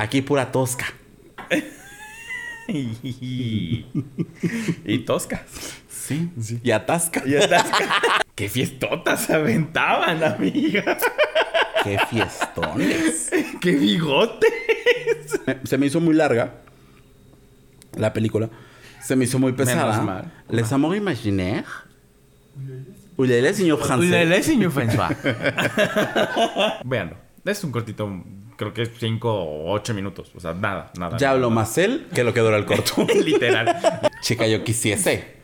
Aquí pura tosca. y, y tosca. Sí, Y atasca. Y atasca. Qué fiestotas se aventaban, amiga. Qué fiestones. Qué bigotes. Se me hizo muy larga la película. Se me hizo muy pesada. Les amours imaginaires. Oulele, señor francés. Ulele, señor François. Véanlo. Es un cortito, creo que es 5 o 8 minutos. O sea, nada, nada. Ya habló más él que lo que dura el corto. Literal. Chica, yo quisiese.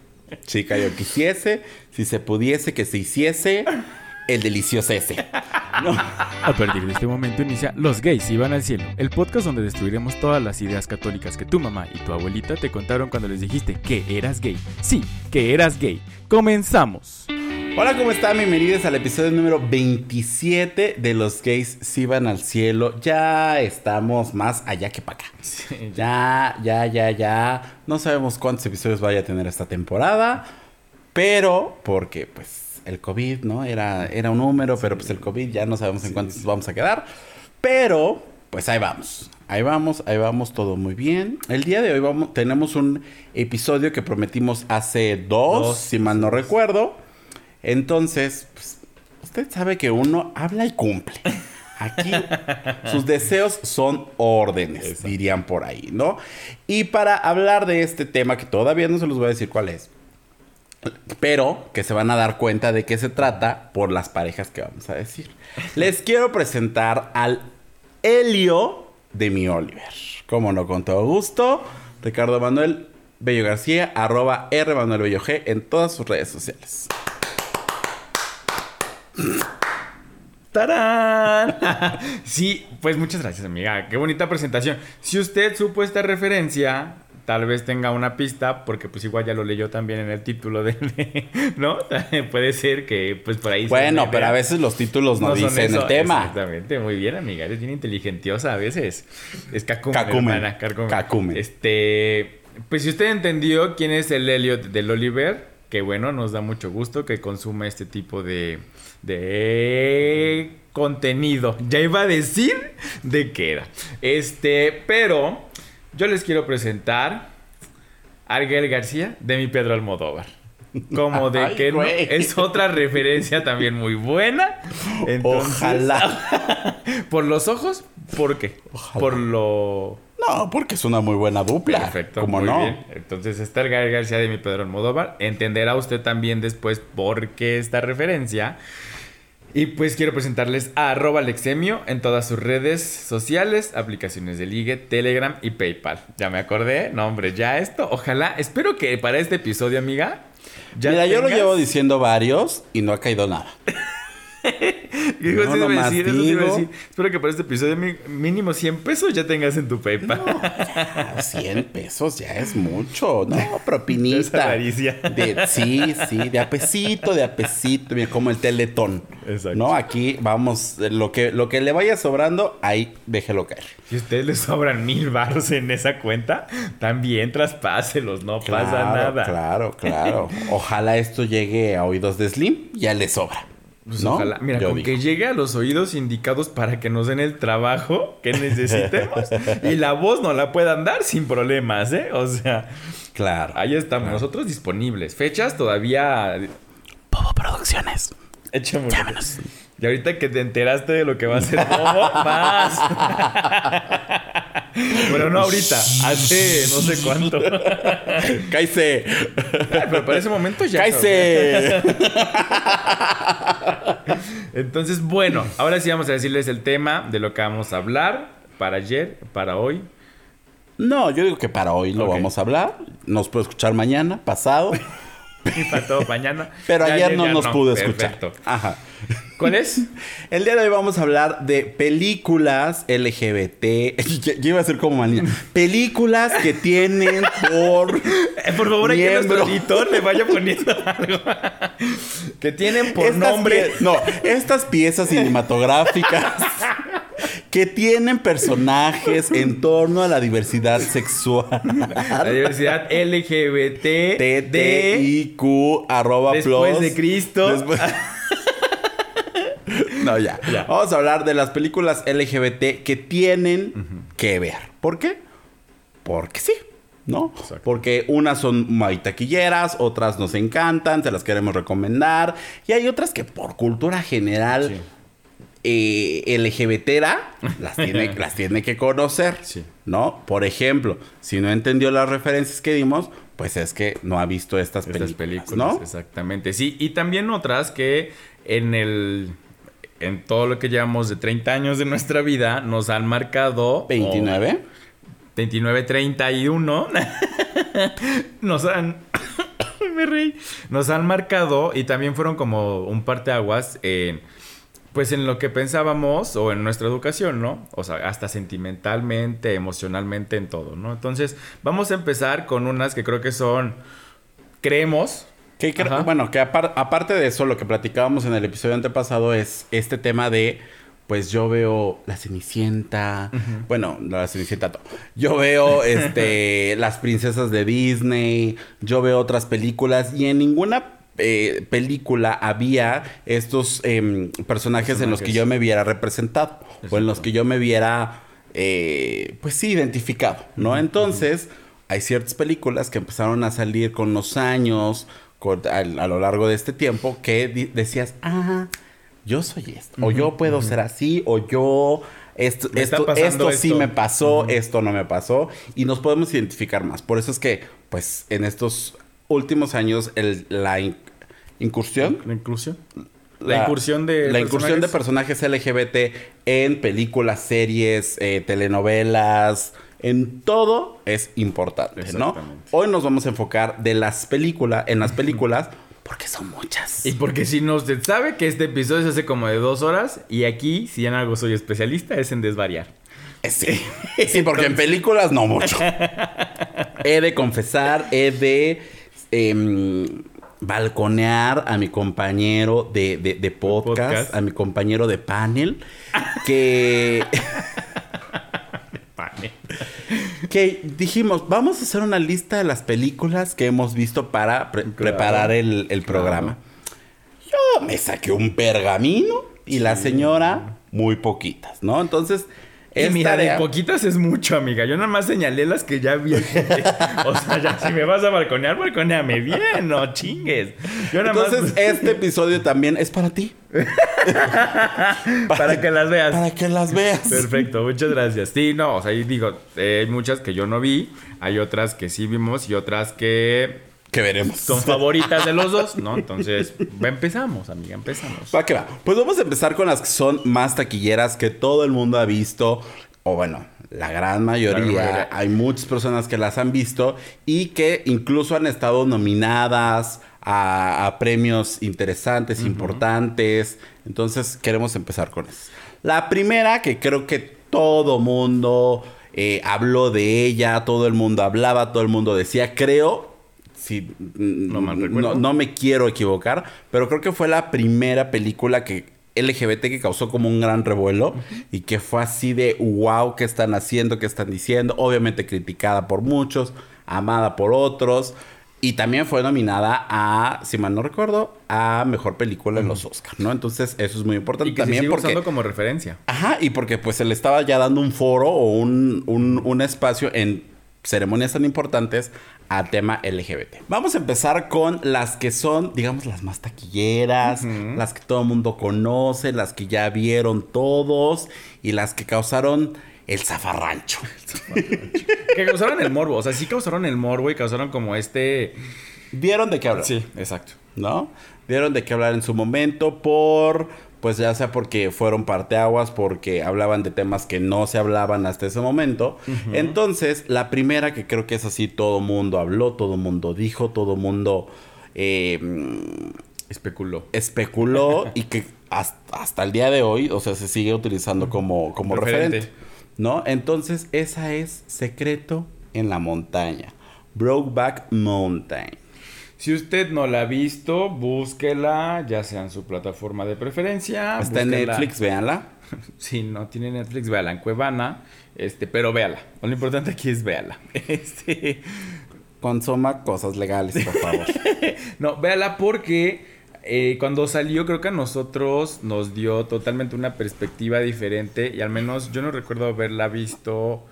Chica, yo quisiese. Si se pudiese, que se hiciese el delicioso ese. A partir de este momento inicia Los gays iban al cielo, el podcast donde destruiremos todas las ideas católicas que tu mamá y tu abuelita te contaron cuando les dijiste que eras gay. Sí, que eras gay. Comenzamos. Hola, ¿cómo están? Bienvenidos al episodio número 27 de Los gays si van al cielo. Ya estamos más allá que para acá. Sí, Ya, ya, ya, ya. No sabemos cuántos episodios vaya a tener esta temporada. Pero, porque pues el COVID, ¿no? Era, era un número, pero pues el COVID ya no sabemos en cuántos vamos a quedar. Pero, pues ahí vamos. Ahí vamos, ahí vamos, todo muy bien. El día de hoy vamos, tenemos un episodio que prometimos hace dos, Dos. si mal no recuerdo. Entonces, pues, usted sabe que uno habla y cumple. Aquí sus deseos son órdenes, dirían por ahí, ¿no? Y para hablar de este tema, que todavía no se los voy a decir cuál es, pero que se van a dar cuenta de qué se trata por las parejas que vamos a decir. Les quiero presentar al Helio de mi Oliver. Como no, con todo gusto. Ricardo Manuel Bello García, arroba R Manuel Bello G en todas sus redes sociales. ¡Tarán! sí, pues muchas gracias, amiga. Qué bonita presentación. Si usted supo esta referencia, tal vez tenga una pista, porque pues igual ya lo leyó también en el título de... ¿No? Puede ser que pues por ahí... Bueno, pero a veces los títulos no, dicen eso. el tema. Exactamente, muy bien, amiga. Eres bien inteligentiosa a veces. Es cacumen, Cacumen. Este, pues si usted entendió quién es el Elliot del Oliver, que bueno, nos da mucho gusto que consuma este tipo de, de contenido. Ya iba a decir de qué era. Este, pero yo les quiero presentar a Arguel García de mi Pedro Almodóvar. Como de Ay, que no, es otra referencia también muy buena. Entonces, Ojalá. por los ojos, ¿por qué? Ojalá. Por lo No, porque es una muy buena dupla. Perfecto, ¿Cómo muy no? bien. Entonces está el García de mi Pedro Almodóvar. Entenderá usted también después por qué esta referencia. Y pues quiero presentarles a arroba Alexemio en todas sus redes sociales, aplicaciones de ligue, Telegram y PayPal. Ya me acordé, no hombre, ya esto, ojalá, espero que para este episodio, amiga, ya Mira, yo lo llevo diciendo varios y no ha caído nada. Digo, No, eso decir. Espero que para este episodio mínimo 100 pesos ya tengas en tu PayPal. Ah, 100 pesos ya es mucho, ¿no? Propinita. De, sí, sí, de a pesito, de a pesito, mira, como el teletón. Exacto. ¿No? Aquí vamos, lo que, lo que le vaya sobrando, ahí déjelo caer. Si a ustedes les sobran mil baros en esa cuenta, también traspáselos, no pasa nada. Claro, claro. Ojalá esto llegue a oídos de Slim, ya le sobra. Pues ¿no? ojalá. Mira, Yo con digo. que llegue a los oídos indicados para que nos den el trabajo que necesitemos y la voz nos la puedan dar sin problemas, ¿eh? O sea, Claro. ahí estamos, nosotros disponibles. Fechas todavía. Popo Producciones. Échame Llámenos. Y ahorita que te enteraste de lo que va a ser Bobo, más. bueno, no ahorita, hace no sé cuánto. Ay, pero para ese momento ya. ¡Cállese! Entonces, bueno, ahora sí vamos a decirles el tema de lo que vamos a hablar para ayer, para hoy. No, yo digo que para hoy lo vamos a hablar. Nos puede escuchar mañana, pasado. Y para todo mañana. Pero Ya ayer no nos pudo escuchar. Perfecto. Ajá. ¿Cuál es? El día de hoy vamos a hablar de películas LGBT. Yo iba a ser como manía. Películas que tienen por. Eh, por favor, hay que nuestro editor le vaya poniendo algo. que tienen por Estas nombre. No, estas piezas cinematográficas que tienen personajes en torno a la diversidad sexual. La diversidad LGBT TTIQ arroba después plus. de Cristo. Después- No, ya. Ya. Vamos a hablar de las películas LGBT que tienen que ver. ¿Por qué? Porque sí. ¿no? Porque unas son muy taquilleras, otras nos encantan, se las queremos recomendar, y hay otras que por cultura general eh, LGBTera las tiene, las tiene que conocer, ¿no? Por ejemplo, si no entendió las referencias que dimos, pues es que no ha visto estas, películas, ¿no? Exactamente, sí. Y también otras que en el... En todo lo que llevamos de 30 años de nuestra vida, nos han marcado... 29. 29, 31. nos han... me reí. Nos han marcado y también fueron como un parteaguas en pues en lo que pensábamos o en nuestra educación, ¿no? O sea, hasta sentimentalmente, emocionalmente, en todo, ¿no? Entonces, vamos a empezar con unas que creo que son, creemos. Que, bueno, que aparte de eso, lo que platicábamos en el episodio antepasado es este tema de, pues yo veo La Cenicienta, bueno, La Cenicienta, yo veo este, las princesas de Disney, yo veo otras películas y en ninguna eh, película había estos em, personajes, en los que yo me viera representado o en los que yo me viera, eh, pues sí, identificado, ¿no? Entonces, hay ciertas películas que empezaron a salir con los años, a, lo largo de este tiempo, que decías, ah, yo soy esto, o yo puedo ser así, o yo... Esto, esto, esto, sí me pasó, esto no me pasó, y nos podemos identificar más. Por eso es que, pues, en estos últimos años, el, la, incursión. La. La, incursión de la incursión de personajes LGBT en películas, series, eh, telenovelas, en todo es importante, ¿no? Hoy nos vamos a enfocar de las películas, en las películas, porque son muchas. Y porque si no usted sabe que este episodio se hace como de dos horas y aquí, si en algo soy especialista, es en desvariar. Eh, sí, sí porque en películas no mucho. he de confesar, he de em, balconear a mi compañero de, de, podcast, a mi compañero de panel, que... que dijimos, vamos a hacer una lista de las películas que hemos visto para preparar el, programa. Yo me saqué un pergamino y la señora muy poquitas, ¿no? Entonces y mira, de poquitas es mucho, amiga. Yo nada más señalé las que ya vi. o sea, ya si me vas a balconear, balconeame bien, no chingues. Entonces, este episodio también es para ti. para, que las veas. Para que las veas. Perfecto, muchas gracias. Sí, no, o sea, ahí digo, eh, hay muchas que yo no vi, hay otras que sí vimos y otras que que veremos. Son favoritas de los dos, ¿no? Entonces, empezamos, amiga, empezamos. Va que va. Pues vamos a empezar con las que son más taquilleras que todo el mundo ha visto. O bueno, la gran mayoría. Hay muchas personas que las han visto y que incluso han estado nominadas a, premios interesantes, importantes. Entonces, queremos empezar con eso. La primera, que creo que todo mundo eh, habló de ella, todo el mundo hablaba, todo el mundo decía, creo si no, no, me quiero equivocar, pero creo que fue la primera película que LGBT que causó como un gran revuelo y que fue así de wow, ¿qué están haciendo? ¿Qué están diciendo? Obviamente criticada por muchos, amada por otros. Y también fue nominada a, si mal no recuerdo, a mejor película en los Oscars, ¿no? Entonces, eso es muy importante. Y que también se sigue usando como referencia. Ajá, y porque pues se le estaba ya dando un foro o un, un, un espacio en ceremonias tan importantes a tema LGBT. Vamos a empezar con las que son, digamos, las más taquilleras, las que todo el mundo conoce, las que ya vieron todos y las que causaron el zafarrancho. que causaron el morbo, o sea, sí causaron el morbo y causaron como este... Vieron de qué hablar. Sí, exacto. ¿No? Vieron de qué hablar en su momento por pues ya sea porque fueron parteaguas, porque hablaban de temas que no se hablaban hasta ese momento. Entonces, la primera que creo que es así, todo mundo habló, todo mundo dijo, todo mundo eh, especuló. Especuló y que hasta, el día de hoy, o sea, se sigue utilizando como, como referente. ¿No? Entonces, esa es Secreto en la Montaña. Brokeback Mountain. Si usted no la ha visto, búsquela, ya sea en su plataforma de preferencia. Está en Netflix, véanla. si no tiene Netflix, véala en Cuevana. Este, pero véala. Lo importante aquí es véala. Este. Consuma cosas legales, por favor. no, véala porque eh, cuando salió creo que a nosotros nos dio totalmente una perspectiva diferente y al menos yo no recuerdo haberla visto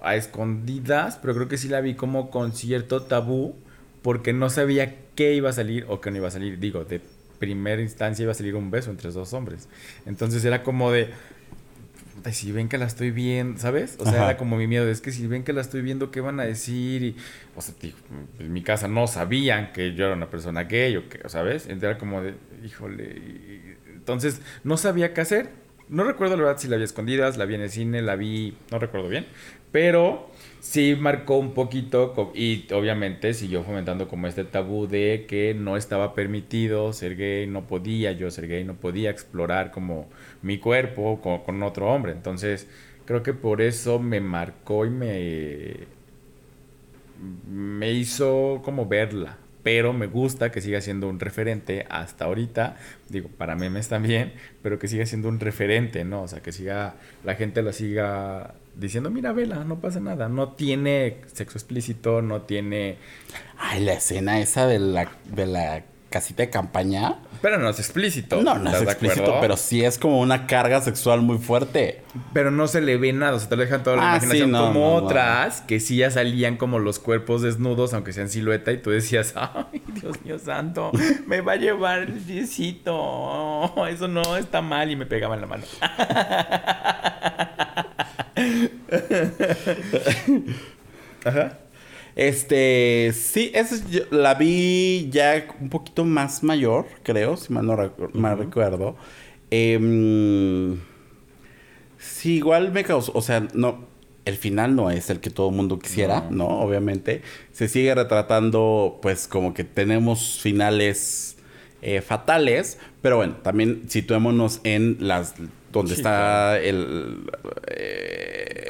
a escondidas, pero creo que sí la vi como con cierto tabú porque no sabía qué iba a salir o qué no iba a salir. Digo, de primera instancia iba a salir un beso entre dos hombres. Entonces era como de, si ven que la estoy viendo, ¿sabes? O sea, era como mi miedo, es que si ven que la estoy viendo, ¿qué van a decir? Y, o sea, en mi casa no sabían que yo era una persona gay o que, ¿sabes? Entonces era como de, híjole. entonces, no sabía qué hacer. No recuerdo la verdad si la vi escondidas, la vi en el cine, la vi, no recuerdo bien, pero sí marcó un poquito y obviamente siguió fomentando como este tabú de que no estaba permitido ser gay, no podía yo ser gay, no podía explorar como mi cuerpo con, otro hombre. Entonces creo que por eso me marcó y me, me hizo como verla. Pero me gusta que siga siendo un referente hasta ahorita. Digo, para memes también, pero que siga siendo un referente, ¿no? O sea, que siga, la gente la siga diciendo, mira, vela, no pasa nada. No tiene sexo explícito, no tiene... Ay, la escena esa de la, de la casita de campaña. Pero no es explícito. No, no es explícito, pero sí es como una carga sexual muy fuerte. Pero no se le ve nada, o sea, te lo dejan toda la ah, imaginación. como otras que sí ya salían como los cuerpos desnudos, aunque sean silueta, y tú decías, ay, Dios mío santo, me va a llevar el diecito. Eso no está mal, y me pegaba en la mano. Ajá. Este, sí, esa la vi ya un poquito más mayor, creo, si mal no recuerdo. Em, sí, igual me causó, o sea, no, el final no es el que todo el mundo quisiera, no. Obviamente. Se sigue retratando, pues, como que tenemos finales eh, fatales, pero bueno, también situémonos en las donde está el, eh,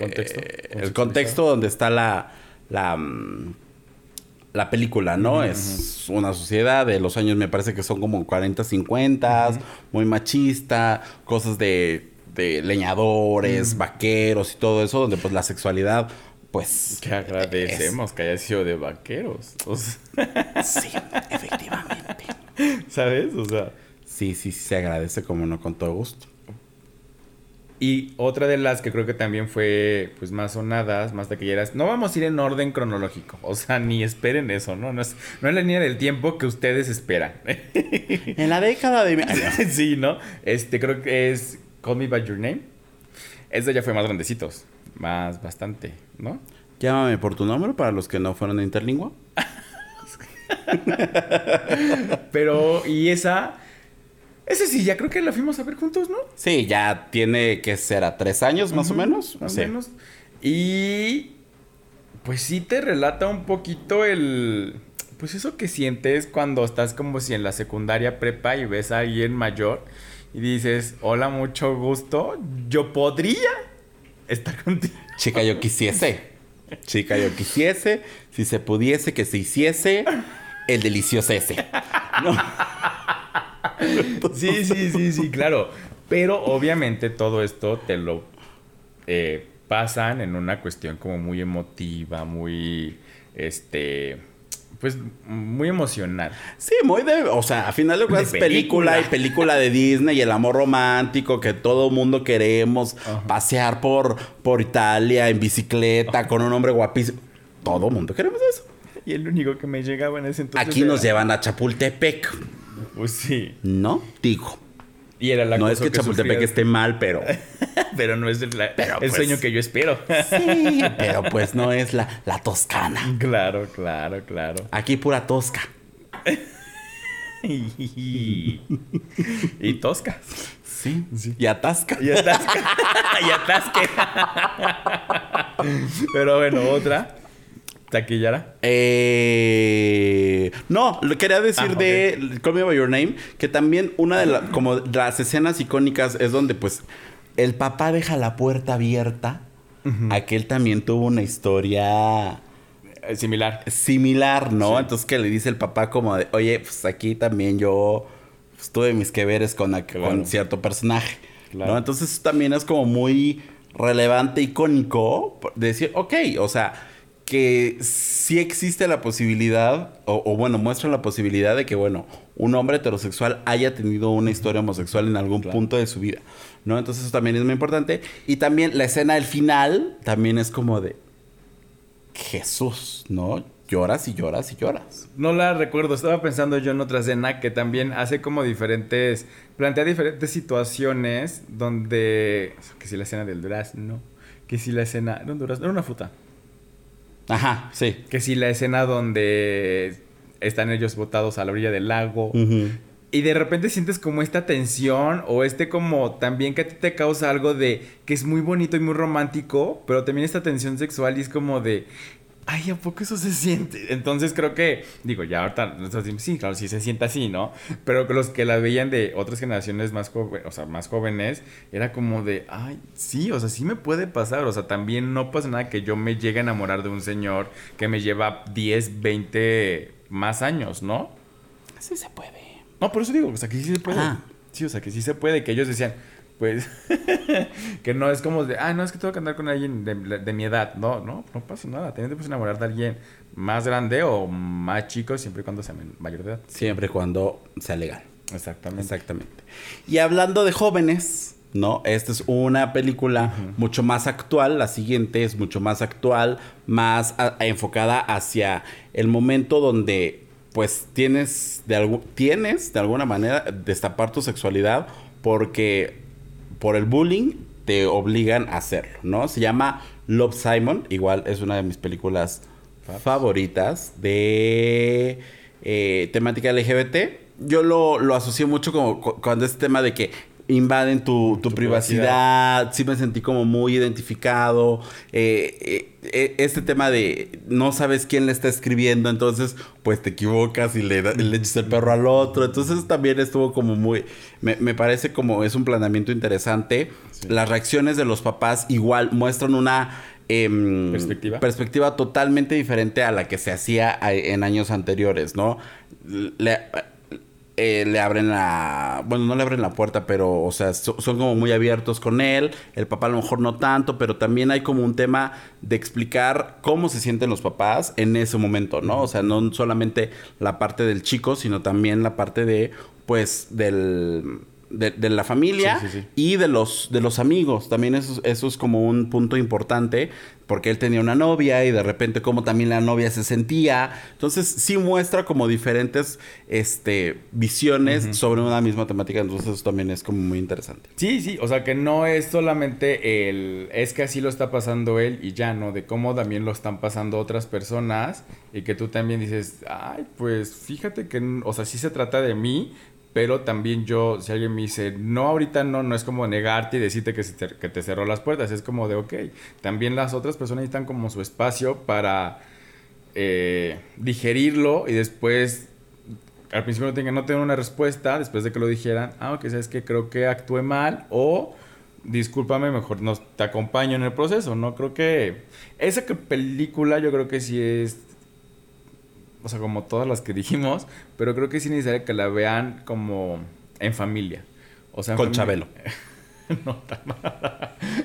contexto, el contexto donde está la la, mm, la película, ¿no? Es una sociedad de los años, me parece que son como 40, 50, muy machista, cosas de, de leñadores, vaqueros y todo eso, donde pues la sexualidad, pues... Que agradecemos que haya sido de vaqueros. sí, efectivamente. ¿Sabes? O sea... Sí, sí, sí, se agradece como no, con todo gusto. Y otra de las que creo que también fue pues más sonadas, más taquilleras, no vamos a ir en orden cronológico, o sea, ni esperen eso, ¿no? No es, no es la línea del tiempo que ustedes esperan. en la década de... sí, ¿no? Este creo que es Call Me By Your Name. Ese ya fue más grandecitos, más bastante, ¿no? Llámame por tu nombre para los que no fueron de interlingua. Pero, y esa ese sí, ya creo que la fuimos a ver juntos, ¿no? Sí, ya tiene que ser a tres años más o menos. Más o menos. Y pues sí te relata un poquito el... Pues eso que sientes cuando estás como si en la secundaria prepa y ves a alguien mayor y dices, hola, mucho gusto, yo podría estar contigo. Chica, yo quisiese. Chica, yo quisiese, si se pudiese, que se hiciese el delicioso ese. No. Sí, sí, sí, sí, claro. Pero obviamente todo esto te lo eh, pasan en una cuestión como muy emotiva, muy, este, pues muy emocional. Sí, muy de, o sea, a final de cuentas película. y película de Disney y el amor romántico que todo mundo queremos pasear por, por Italia en bicicleta con un hombre guapísimo. Todo mundo queremos eso. Y el único que me llegaba en ese entonces. Aquí nos llevan a Chapultepec. Pues sí. No, digo. Y era la no es que, Chapultepec esté mal, pero. pero no es el, pues sueño que yo espero. sí, pero pues no es la, la toscana. Claro, claro, claro. Aquí pura tosca. y, tosca. Sí, sí. Y atasca. Y atasca. y atasque. pero bueno, otra. ¿Taquillara? Eh, no, lo quería decir ah, de Call Me By Your Name, que también una de las, como las escenas icónicas es donde pues el papá deja la puerta abierta a que él también tuvo una historia... Eh, similar. Similar, ¿no? Entonces que le dice el papá como de, oye, pues aquí también yo pues, tuve mis que veres con, con cierto personaje. ¿no? Entonces también es como muy relevante, icónico, de decir, ok, o sea que sí existe la posibilidad, o, o, bueno, muestra la posibilidad de que, bueno, un hombre heterosexual haya tenido una historia homosexual en algún Claro. punto de su vida, ¿no? Entonces eso también es muy importante. Y también la escena del final también es como de Jesús, ¿no? Lloras y lloras y lloras. No la recuerdo, estaba pensando yo en otra escena que también hace como diferentes, plantea diferentes situaciones donde, que si la escena del durazno, que si la escena, no un durazno, era una fruta, Ajá, sí. que si la escena donde están ellos botados a la orilla del lago, y de repente sientes como esta tensión o este como también que a ti te causa algo de que es muy bonito y muy romántico, pero también esta tensión sexual y es como de, ay, ¿a poco eso se siente? Entonces creo que, digo, ya ahorita sí, claro, sí se siente así, ¿no? Pero los que la veían de otras generaciones más, joven- o sea, más jóvenes, era como de, ay, sí, o sea, sí me puede pasar, o sea, también no pasa nada que yo me llegue a enamorar de un señor que me lleva 10, 20 más años, ¿no? Sí se puede. No, por eso digo, o sea, que sí se puede. Sí, o sea, que sí se puede. Que ellos decían, pues, que no es como de, ah, no, es que tengo que andar con alguien de, de mi edad. No, no, no pasa nada. También te puedes enamorar de alguien más grande o más chico, siempre y cuando sea mayor de edad. Siempre y cuando sea legal. Exactamente. Exactamente. Y hablando de jóvenes, ¿no? Esta es una película mucho más actual, la siguiente es mucho más actual, más a- enfocada hacia el momento donde pues tienes de, tienes de alguna manera destapar tu sexualidad porque por el bullying te obligan a hacerlo, ¿no? Se llama Love Simon, igual es una de mis películas favoritas de eh, temática LGBT. Yo lo, lo asocié mucho como cu- cuando es tema de que invaden tu, tu Tu privacidad. Sí me sentí como muy identificado. Eh, eh, eh, este tema de no sabes quién le está escribiendo, entonces pues te equivocas y le, le echas el perro al otro. Entonces también estuvo como muy... Me, me parece como es un planeamiento interesante. Sí. Las reacciones de los papás igual muestran una... em, Perspectiva. perspectiva totalmente diferente a la que se hacía en años anteriores, ¿no? Le, eh, le abren la... Bueno, no le abren la puerta, pero, o sea, so- son como muy abiertos con él. El papá a lo mejor no tanto, pero también hay como un tema de explicar cómo se sienten los papás en ese momento, ¿no? O sea, no solamente la parte del chico, sino también la parte de, pues, del... De, de la familia Sí, sí, sí. y de los de los amigos. También eso, eso es como un punto importante porque él tenía una novia y de repente como también la novia se sentía. Entonces sí muestra como diferentes este visiones sobre una misma temática. Entonces eso también es como muy interesante. Sí, sí, o sea que no es solamente el, es que así lo está pasando él y ya, ¿no? De cómo también lo están pasando otras personas y que tú también dices, ay, pues fíjate que, o sea, sí se trata de mí, pero también yo, si alguien me dice, no, ahorita no, no es como negarte y decirte que, te, que te cerró las puertas, es como de, ok, también las otras personas necesitan como su espacio para eh, digerirlo y después al principio no tengan no tener una respuesta, después de que lo dijeran, ah, ok, sabes que creo que actué mal o discúlpame, mejor no te acompaño en el proceso, ¿no? Creo que esa película yo creo que sí es, o sea, como todas las que dijimos, pero creo que es necesario que la vean como en familia. O sea, con fami- Chabelo no,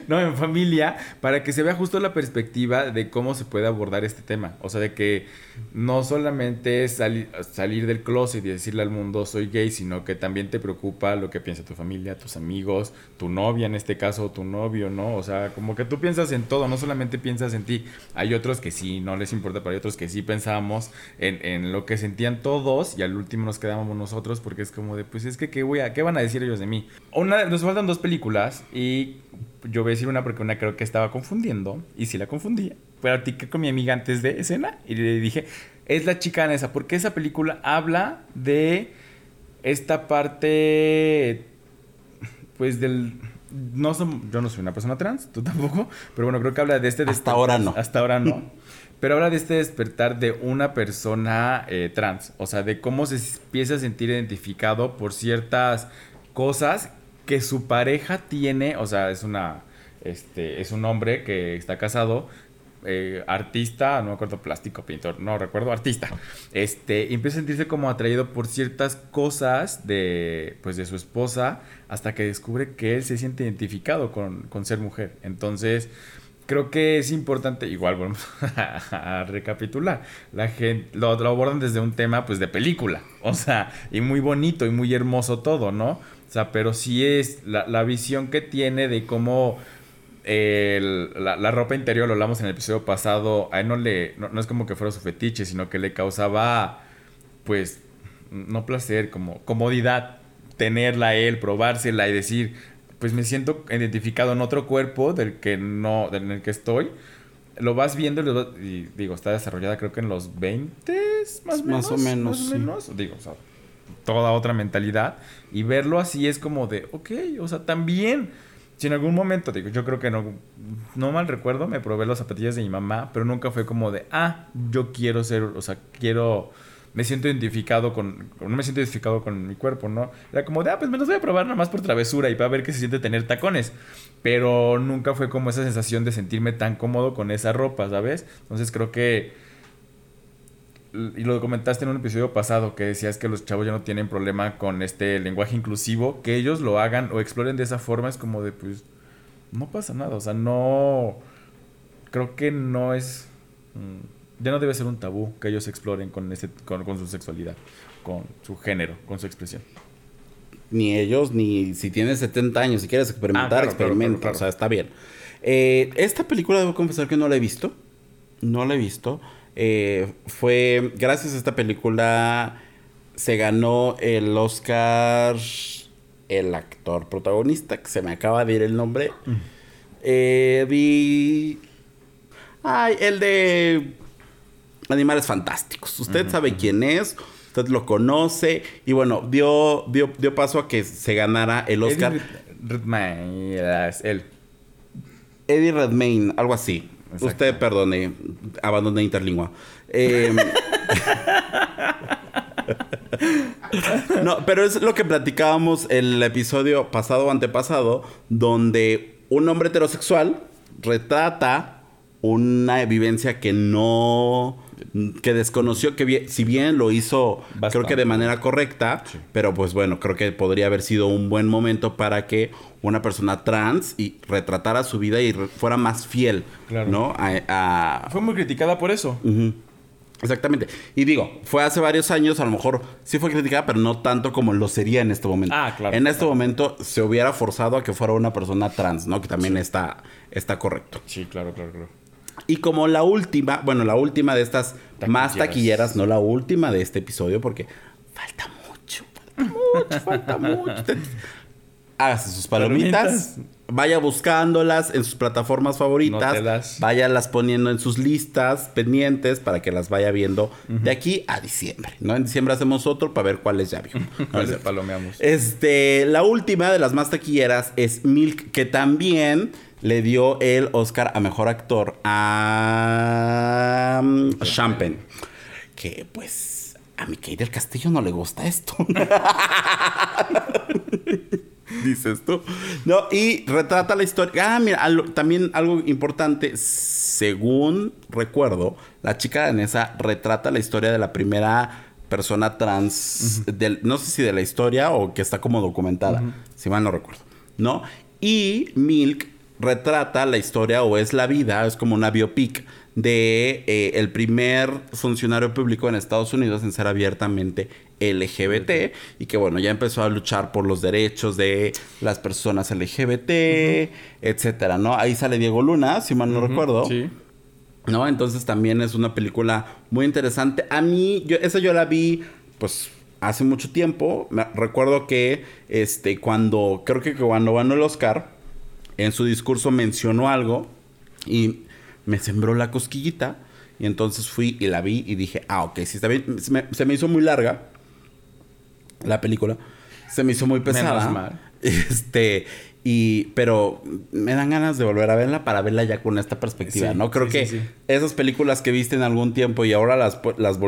no, en familia, para que se vea justo la perspectiva de cómo se puede abordar este tema. O sea, de que no solamente es sali- salir del closet y decirle al mundo soy gay, sino que también te preocupa lo que piensa tu familia, tus amigos, tu novia en este caso, tu novio, ¿no? O sea, como que tú piensas en todo, no solamente piensas en ti. Hay otros que sí, no les importa, pero hay otros que sí pensamos en, en lo que sentían todos y al último nos quedábamos nosotros porque es como de, pues es que, ¿qué, voy a, qué van a decir ellos de mí? Una, nos faltan dos películas y yo voy a decir una porque una creo que estaba confundiendo y sí la confundí. Platiqué con mi amiga antes de escena y le dije, es la chica esa, porque esa película habla de esta parte, pues del... No som- yo no soy una persona trans, tú tampoco, pero bueno, creo que habla de este... Hasta desper- ahora no. Hasta ahora no. Pero habla de este despertar de una persona eh, trans, o sea, de cómo se empieza a sentir identificado por ciertas cosas que su pareja tiene, o sea, es una, este, es un hombre que está casado, eh, artista, no me acuerdo, plástico, pintor, no recuerdo, artista, este, empieza a sentirse como atraído por ciertas cosas de, pues, de su esposa, hasta que descubre que él se siente identificado con, con ser mujer. Entonces, creo que es importante, igual vamos a, recapitular, la gente lo, abordan desde un tema pues de película, o sea, y muy bonito y muy hermoso todo, ¿no? O sea, pero sí es la, la visión que tiene de cómo la, ropa interior, lo hablamos en el episodio pasado, a él no le, no, es como que fuera su fetiche, sino que le causaba, pues, no placer, como comodidad, tenerla a él, probársela y decir, pues me siento identificado en otro cuerpo del que no, en el que estoy. Lo vas viendo y, digo, está desarrollada creo que en los 20 más, más o menos. Más o menos. Digo, o sea, toda otra mentalidad. Y verlo así es como de, ok, o sea, también si en algún momento, digo, yo creo que no, no mal recuerdo, me probé las zapatillas de mi mamá, pero nunca fue como de, ah, yo quiero ser, o sea, quiero, me siento identificado con, no me siento identificado con mi cuerpo, ¿no? Era como de, ah, pues me los voy a probar nada más por travesura y para ver qué se siente tener tacones. Pero nunca fue como esa sensación de sentirme tan cómodo con esa ropa, ¿sabes? Entonces creo que y lo comentaste en un episodio pasado que decías que los chavos ya no tienen problema con este lenguaje inclusivo, que ellos lo hagan o exploren de esa forma es como de pues no pasa nada, o sea, no creo que no es mm, ya no debe ser un tabú que ellos exploren con ese con, su sexualidad, con su género, con su expresión. Ni ellos, ni si tienes 70 años, si quieres experimentar, ah, experimenta, o sea, está bien. Eh, esta película debo confesar que no la he visto, no la he visto. Eh, fue, gracias a esta película, se ganó el Oscar el actor protagonista, que se me acaba de ir el nombre. Eh, Ay, el de Animales Fantásticos. Usted sabe quién es, usted lo conoce. Y bueno, dio, dio, dio paso a que se ganara el Oscar. Eddie Redmayne, él. Eddie Redmayne, algo así. Usted perdone, abandoné interlingua. Em, no, pero es lo que platicábamos el episodio pasado o antepasado, donde un hombre heterosexual retrata una vivencia que no que desconoció que si bien lo hizo creo que de manera correcta, pero pues bueno, creo que podría haber sido un buen momento para que una persona trans y retratara su vida y fuera más fiel, ¿no? Fue muy criticada por eso. Exactamente. Y digo, fue hace varios años, a lo mejor sí fue criticada, pero no tanto como lo sería en este momento. Ah, claro. En este momento se hubiera forzado a que fuera una persona trans, ¿no? Que también está, está correcto. Sí, claro, claro, claro. Y como la última, bueno, la última de estas más taquilleras, no la última de este episodio, porque falta mucho, falta mucho, falta mucho. Hágase sus palomitas, vaya buscándolas en sus plataformas favoritas, vaya las poniendo en sus listas pendientes para que las vaya viendo de aquí a diciembre, ¿no? En diciembre hacemos otro para ver cuáles ya a ver palomeamos. Este, la última de las más taquilleras es Milk, que también le dio el Oscar a Mejor Actor a um, Champagne. Que pues a mi del Castillo no le gusta esto. Dices tú. No, y retrata la historia. Ah, mira, también algo importante. Según recuerdo, la chica danesa retrata la historia de la primera persona trans. no sé si de la historia o que está como documentada. Si mal no recuerdo. ¿No? Y Milk retrata la historia o es la vida, es como una biopic de eh, el primer funcionario público en Estados Unidos en ser abiertamente LGBT y que bueno, ya empezó a luchar por los derechos de las personas LGBT, etcétera, ¿no? Ahí sale Diego Luna, si mal no recuerdo. Sí. ¿No? Entonces también es una película muy interesante. A mí, yo, esa yo la vi, pues, hace mucho tiempo. Me, recuerdo que, este, cuando, creo que cuando ganó el Oscar, en su discurso mencionó algo y me sembró la cosquillita. Y entonces fui y la vi y dije, ah, ok, sí está bien. Se me, hizo muy larga la película. Se me hizo muy pesada. Este, y, pero me dan ganas de volver a verla para verla ya con esta perspectiva, ¿no? Creo que esas películas que viste en algún tiempo y ahora las, las,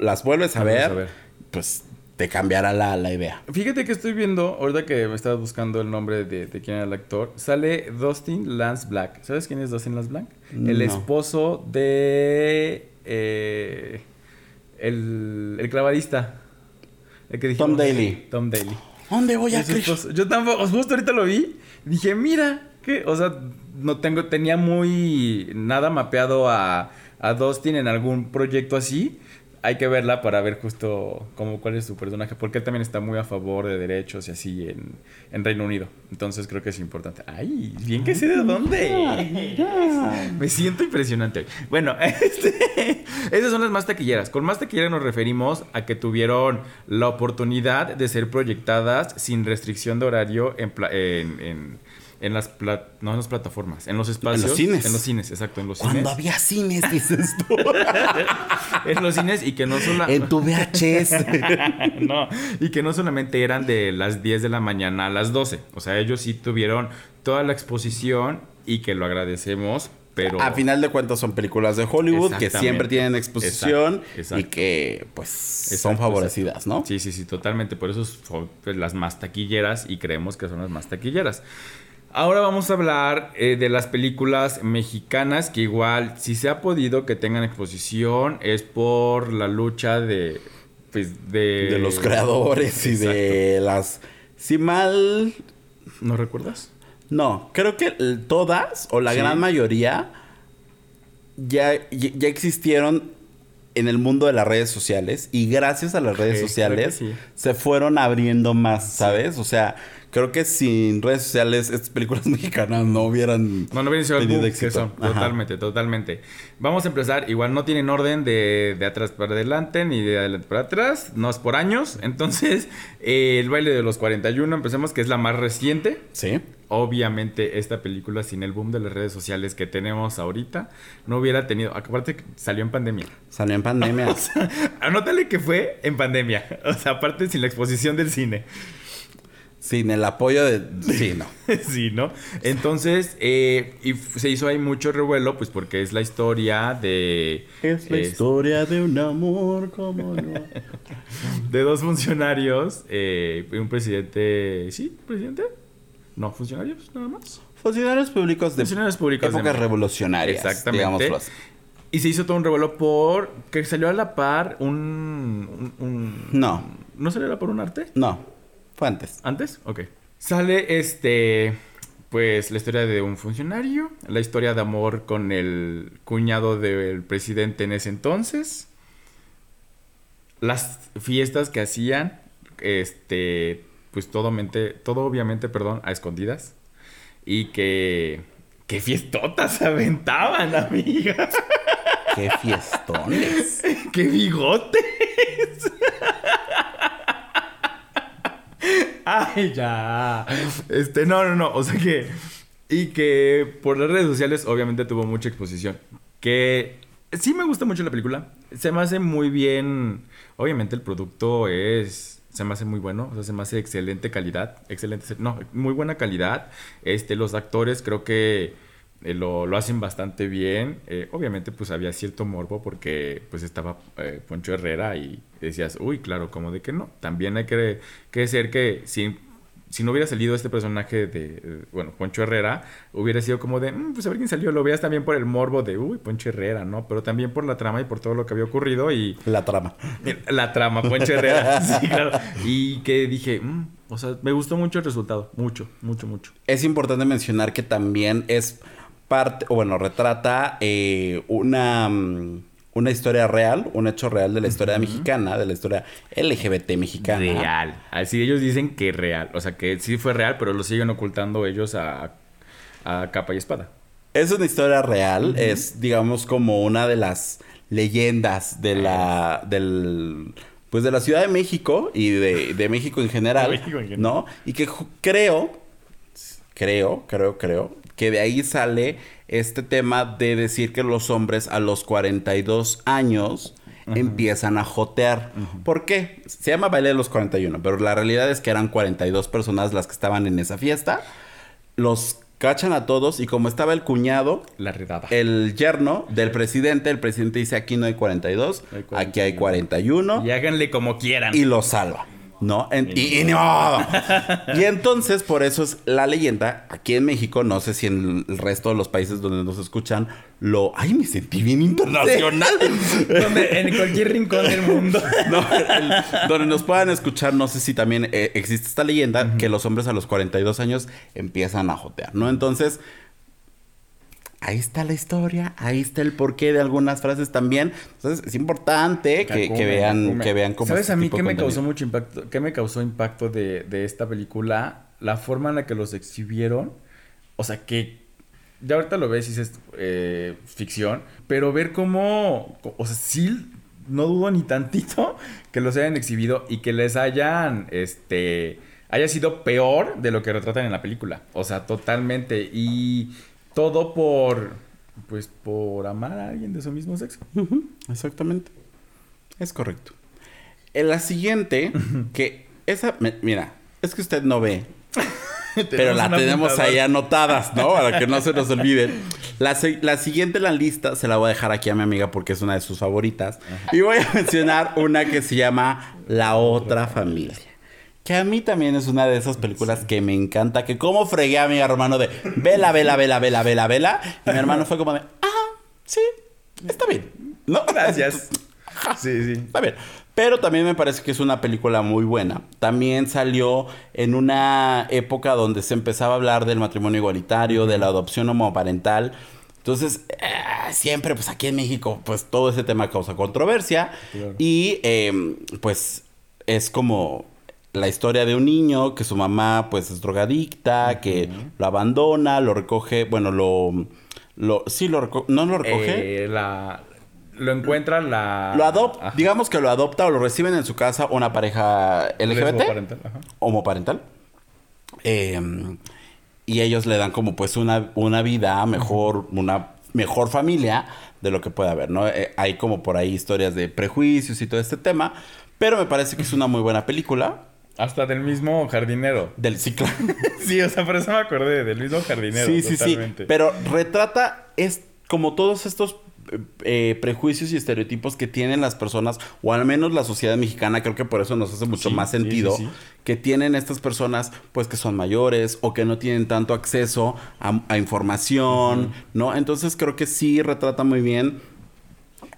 las vuelves a ver, a ver, pues te cambiará la, la, idea. Fíjate que estoy viendo, ahorita que me estás buscando el nombre de, quién era el actor, sale Dustin Lance Black. ¿Sabes quién es Dustin Lance Black? El esposo de. Eh, el, el, clavadista. El que Tom Daly. Tom Daly. ¿Dónde voy a Yo tampoco, justo ahorita lo vi. Dije, mira, ¿qué? O sea, no tengo, tenía muy nada mapeado a, a Dustin en algún proyecto así. Hay que verla para ver justo cómo, cuál es su personaje, porque él también está muy a favor de derechos y así en, en Reino Unido. Entonces creo que es importante. ¡Ay! Bien que sé de dónde. Me siento impresionante. Bueno, este, esas son las más taquilleras. Con más taquilleras nos referimos a que tuvieron la oportunidad de ser proyectadas sin restricción de horario en, en, en- en las pla- no en las plataformas, en los espacios. cines. En los cines, exacto, en los Cuando cines. había cines, dices tú. En los cines y que no solo... en tu VHS. no, y que no solamente eran de las 10 de la mañana a las 12. O sea, ellos sí tuvieron toda la exposición y que lo agradecemos, pero... A final de cuentas son películas de Hollywood que siempre tienen exposición Exacto, exacto. y que pues son favorecidas, ¿no? Sí, sí, sí, totalmente. Por eso son pues, las más taquilleras y creemos que son las más taquilleras. Ahora vamos a hablar eh, de las películas mexicanas que igual, si se ha podido que tengan exposición, es por la lucha de... Pues, de... De los creadores y de las... Si mal... ¿No recuerdas? No, creo que todas o la Sí. gran mayoría ya, ya existieron en el mundo de las redes sociales y gracias a las redes Sí, sociales sí. se fueron abriendo más, ¿sabes? O sea, creo que sin redes sociales estas películas mexicanas no hubieran No, no el boom que éxito. Totalmente, totalmente. Vamos a empezar. Igual no tienen orden de, de atrás para adelante ni de adelante para atrás. No es por años. Entonces, eh, el baile de los 41, empecemos, que es la más reciente. Sí. Obviamente, esta película, sin el boom de las redes sociales que tenemos ahorita, no hubiera tenido. Aparte, salió en pandemia. Salió en pandemia. O sea, anótale que fue en pandemia. O sea, aparte, sin la exposición del cine. Sin el apoyo de... Sí, no. sí, ¿no? Entonces, eh, y se hizo ahí mucho revuelo, pues porque es la historia de... Es la es- historia de un amor como no. De dos funcionarios, eh, y un presidente... ¿Sí? ¿Presidente? No, funcionarios, nada más. Funcionarios públicos de Funcionarios públicos de épocas revolucionarias. Exactamente. Digámoslo así. Y se hizo todo un revuelo por... Que salió a la par un... un- un- No, ¿No salió a la par un arte? no. Fue antes. ¿Antes? Ok. Sale este. Pues la historia de un funcionario, la historia de amor con el cuñado del presidente en ese entonces, las fiestas que hacían, este, pues todo, mente- todo obviamente, perdón, a escondidas, y que, qué fiestotas se aventaban, amiga, Qué fiestones. qué bigotes. Ay, ya. Este, no, no, no. O sea que. Y que por las redes sociales, obviamente, tuvo mucha exposición. Que sí me gusta mucho la película. Se me hace muy bien. Obviamente, el producto es. Se me hace muy bueno. O sea, se me hace excelente calidad. Excelente. No, muy buena calidad. Este, los actores creo que. Eh, lo, lo hacen bastante bien. Eh, obviamente, pues había cierto morbo porque pues estaba eh, Poncho Herrera y decías, uy, claro, como de que no. También hay que, que ser que si, si no hubiera salido este personaje de, bueno, Poncho Herrera, hubiera sido como de, "Mm, pues a ver quién salió. Lo veías también por el morbo de, uy, Poncho Herrera, ¿no? Pero también por la trama y por todo lo que había ocurrido y La trama. la trama, Poncho Herrera. sí, claro. Y que dije, "Mm", o sea, me gustó mucho el resultado. Mucho, mucho, mucho. Es importante mencionar que también es parte, o bueno, retrata eh, una, mm, una historia real, un hecho real de la historia mexicana, de la historia LGBT mexicana. Real. Así ellos dicen que real. O sea, que sí fue real, pero lo siguen ocultando ellos a, a capa y espada. Es una historia real, es digamos como una de las leyendas de la del pues de la Ciudad de México y de, de México en general, De México en general. ¿no? Y que creo creo, creo, creo que de ahí sale este tema de decir que los hombres a los 42 años empiezan a jotear. ¿Por qué? Se llama baile de los 41, pero la realidad es que eran 42 personas las que estaban en esa fiesta. Los cachan a todos y como estaba el cuñado, La redada. el yerno del presidente, el presidente dice aquí no hay 42, Hay aquí hay 41 Y háganle como quieran. y lo salva. ¿No? En- y, y no. Y entonces, por eso es la leyenda. Aquí en México, no sé si en el resto de los países donde nos escuchan, lo. ¡Ay, me sentí bien internacional! Donde- en cualquier rincón del mundo. No, el- donde nos puedan escuchar, no sé si también eh, existe esta leyenda que los hombres a los 42 años empiezan a jotear, ¿no? Entonces, ahí está la historia, ahí está el porqué de algunas frases también. Entonces es importante que, que vean, que vean cómo ¿Sabes este a mí qué me causó mucho impacto? ¿Qué me causó impacto de, de esta película? La forma en la que los exhibieron. O sea, que ya ahorita lo ves y dices eh, ficción, pero ver cómo, o sea, sí, no dudo ni tantito que los hayan exhibido y que les hayan, este, haya sido peor de lo que retratan en la película. O sea, totalmente. Y todo por, pues, por amar a alguien de su mismo sexo. Exactamente. Es correcto. En la siguiente, que esa, me- mira, es que usted no ve, pero la tenemos apuntador. ahí anotadas, ¿no? Para que no se nos olviden. La siguiente en la lista se la voy a dejar aquí a mi amiga porque es una de sus favoritas. Y voy a mencionar una que se llama La Otra Familia. Que a mí también es una de esas películas que me encanta. Que como fregué a mi hermano de vela, vela, vela, vela, vela, vela. Y mi hermano fue como de, ah, sí, está bien. ¿No? Gracias. Sí, sí. Está bien. Pero también me parece que es una película muy buena. También salió en una época donde se empezaba a hablar del matrimonio igualitario, de la adopción homoparental. Entonces, eh, siempre, pues aquí en México, pues todo ese tema causa controversia. Claro. Y eh, pues es como la historia de un niño que su mamá pues es drogadicta, que lo abandona, lo recoge, bueno, lo... lo sí, lo reco- no lo recoge. Eh, la, lo encuentra la... Lo adopta, digamos que lo adopta o lo reciben en su casa una pareja LGBT, Lesboparental, ajá. homoparental. Eh, y ellos le dan como pues una, una vida mejor, una mejor familia de lo que puede haber, ¿no? Eh, hay como por ahí historias de prejuicios y todo este tema, pero me parece que es una muy buena película Hasta del mismo jardinero. del ciclo. Sí, o sea, por eso me acordé del mismo jardinero. Sí, sí, sí. Pero retrata es como todos estos eh, eh, prejuicios y estereotipos que tienen las personas, o al menos la sociedad mexicana, creo que por eso nos hace mucho Sí, más sentido, sí, sí. que tienen estas personas, pues que son mayores o que no tienen tanto acceso a, a información, ¿no? Entonces creo que sí retrata muy bien.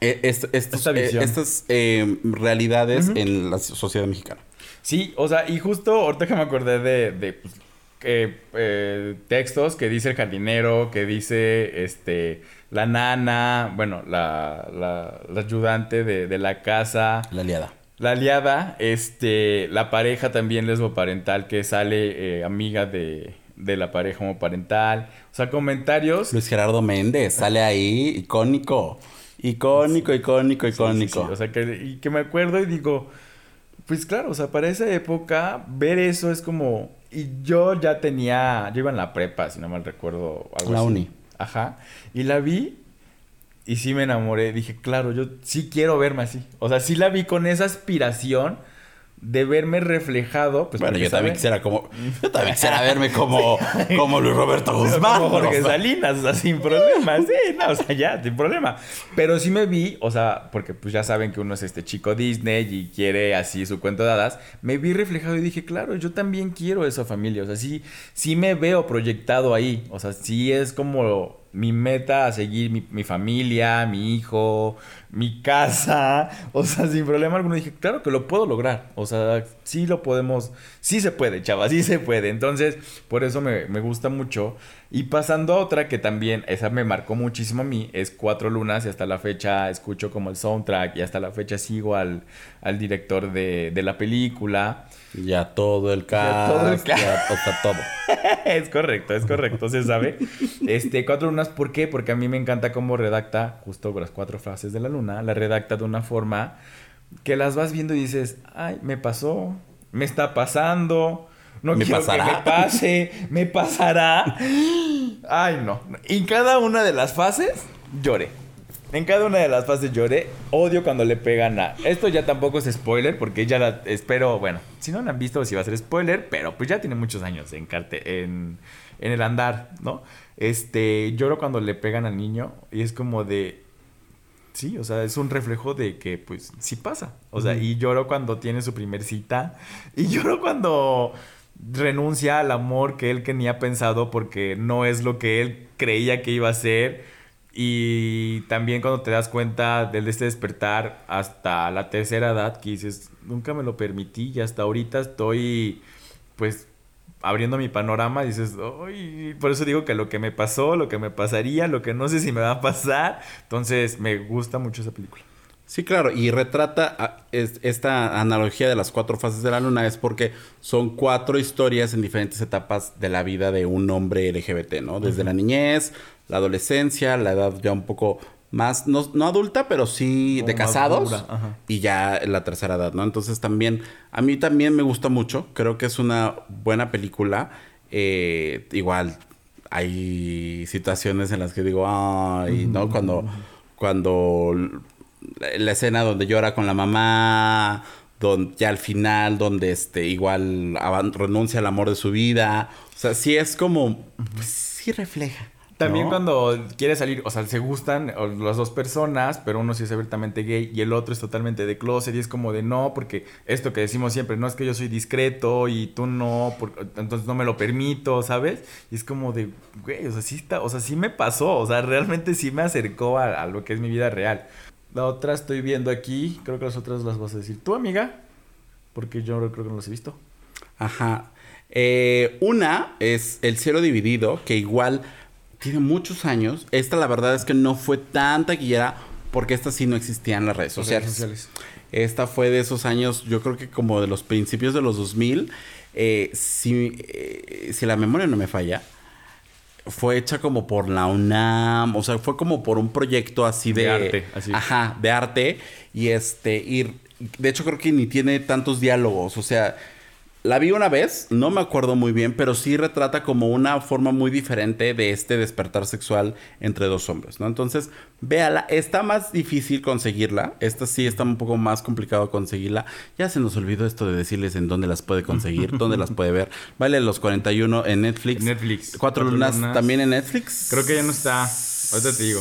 eh, est- estos- Esta eh, estas eh, realidades en la sociedad mexicana. Sí, o sea, y justo ahorita que me acordé de, de pues, eh, textos que dice el jardinero, que dice este la nana, bueno, la, la, la ayudante de, de la casa, La aliada. la aliada, este, la pareja también lesboparental que sale eh, amiga de, de la pareja homoparental. O sea, comentarios. Luis Gerardo Méndez sale ahí, icónico. Icónico, icónico, sí, icónico. sí. O sea, que, y que me acuerdo y digo, pues claro, o sea, para esa época, ver eso es como. Y yo ya tenía. Yo iba en la prepa, si no mal recuerdo. Algo La así. uni. Ajá. Y la vi. Y sí me enamoré. Dije, claro, yo sí quiero verme así. O sea, sí la vi con esa aspiración de verme reflejado. Pues bueno, yo también quisiera como... Yo también quisiera verme como, como Luis Roberto Guzmán. Como Jorge o sea. Salinas, o sea, sin problema, sí, no, o sea, ya, sin problema. Pero sí me vi, o sea, porque pues ya saben que uno es este chico Disney y quiere así su cuento de hadas, me vi reflejado y dije, claro, yo también quiero esa familia, o sea, sí, sí me veo proyectado ahí, o sea, sí es como mi meta a seguir mi, mi familia, mi hijo, mi casa, o sea, sin problema alguno dije, claro que lo puedo lograr, o sea, sí lo podemos, sí se puede, chava, sí se puede, entonces, por eso me, me gusta mucho. Y pasando a otra que también, esa me marcó muchísimo a mí, es Cuatro Lunas y hasta la fecha escucho como el soundtrack y hasta la fecha sigo al, al director de, de la película. Ya todo el cast. todo el ya, o sea, todo. es correcto, es correcto, se sabe. Este, Cuatro Lunas, ¿por qué? Porque a mí me encanta cómo redacta justo las cuatro frases de la luna, la redacta de una forma que las vas viendo y dices, ay, me pasó, me está pasando, no ¿Me quiero pasará? que me pase, me pasará. Ay, no. En cada una de las fases lloré. En cada una de las fases lloré. Odio cuando le pegan a. Esto ya tampoco es spoiler, porque ya la espero. Bueno, si no la han visto, sí va a ser spoiler, pero pues ya tiene muchos años en, carte, en, en el andar, ¿no? Este. Lloro cuando le pegan al niño y es como de. Sí, o sea, es un reflejo de que, pues, sí pasa. O sea, y lloro cuando tiene su primer cita. Y lloro cuando renuncia al amor que él tenía pensado porque no es lo que él creía que iba a ser. Y también cuando te das cuenta del de este despertar hasta la tercera edad que dices, nunca me lo permití y hasta ahorita estoy, pues, abriendo mi panorama, dices, Ay", por eso digo que lo que me pasó, lo que me pasaría, lo que no sé si me va a pasar. Entonces, me gusta mucho esa película. Sí, claro, y retrata a- es- esta analogía de las cuatro fases de la luna es porque son cuatro historias en diferentes etapas de la vida de un hombre LGBT, ¿no? Desde la niñez, la adolescencia, la edad ya un poco más, no, no adulta, pero sí de casados y ya la tercera edad, ¿no? Entonces también, a mí también me gusta mucho, creo que es una buena película, Eh, igual hay situaciones en las que digo, ay, ¿no? Cuando, cuando la- escena donde llora con la mamá, donde ya al final, donde este, igual renuncia al amor de su vida, o sea, sí es como, pues, sí refleja. También cuando quiere salir, o sea, se gustan las dos personas, pero uno sí es abiertamente gay y el otro es totalmente de closet y es como de no, porque esto que decimos siempre, no es que yo soy discreto y tú no, entonces no me lo permito, ¿sabes? Y es como de, güey, o sea, sí está, o sea, sí me pasó, o sea, realmente sí me acercó a, a lo que es mi vida real. La otra estoy viendo aquí, creo que las otras las vas a decir tú, amiga, porque yo creo que no las he visto. Ajá. Eh, una es El cielo dividido, que igual tiene muchos años. Esta la verdad es que no fue tan taquillera porque esta sí no existía en las redes sociales. redes sociales. Esta fue de esos años, yo creo que como de los principios de los 2000. Eh, si, eh, si la memoria no me falla, fue hecha como por la UNAM, o sea, fue como por un proyecto así de, De arte, así. Ajá, de arte. Y este, y de hecho creo que ni tiene tantos diálogos, o sea, la vi una vez, no me acuerdo muy bien, pero sí retrata como una forma muy diferente de este despertar sexual entre dos hombres, ¿no? Entonces, véala, está más difícil conseguirla, esta sí está un poco más complicado conseguirla. Ya se nos olvidó esto de decirles en dónde las puede conseguir, dónde las puede ver. Vale los 41 en Netflix. Netflix. Cuatro, Cuatro lunas, lunas. también en Netflix. Creo que ya no está. Ahorita te digo.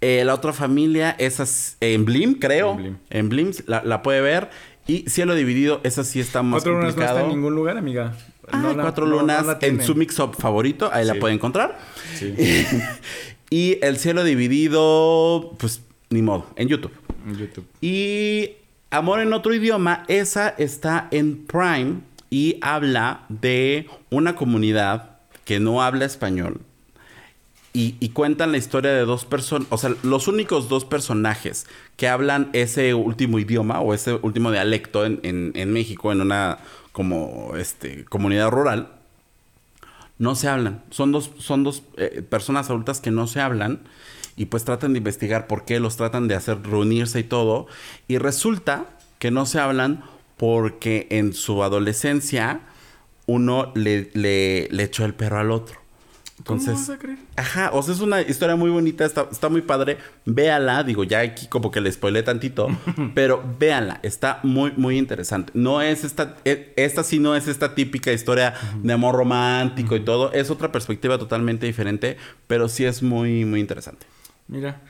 Eh, la otra familia, esa es en Blim, creo. En Blim. En Blim, la, la puede ver. Y Cielo Dividido, esa sí está más Cuatro lunas no complicado. está en ningún lugar, amiga. Ah, No la- Cuatro no- no Lunas en su mix-up favorito, ahí la puede encontrar. Sí. y El Cielo Dividido, pues ni modo, en YouTube. En YouTube. Y Amor en otro idioma, esa está en Prime y habla de una comunidad que no habla español. Y, cuentan la historia de dos personas, o sea, los únicos dos personajes que hablan ese último idioma o ese último dialecto en, en- en México, en una como este comunidad rural, no se hablan. Son dos, son dos eh, personas adultas que no se hablan y pues tratan de investigar por qué los tratan de hacer reunirse y todo. Y resulta que no se hablan porque en su adolescencia uno le, le, le echó el perro al otro. Entonces, ¿Cómo vas a creer? Ajá, o sea, es una historia muy bonita, está, está muy padre. Véala, digo, ya aquí como que le spoilé tantito, pero véala, está muy, muy interesante. No es esta, e- esta sí no es esta típica historia de amor romántico y todo, es otra perspectiva totalmente diferente, pero sí es muy, muy interesante. Mira.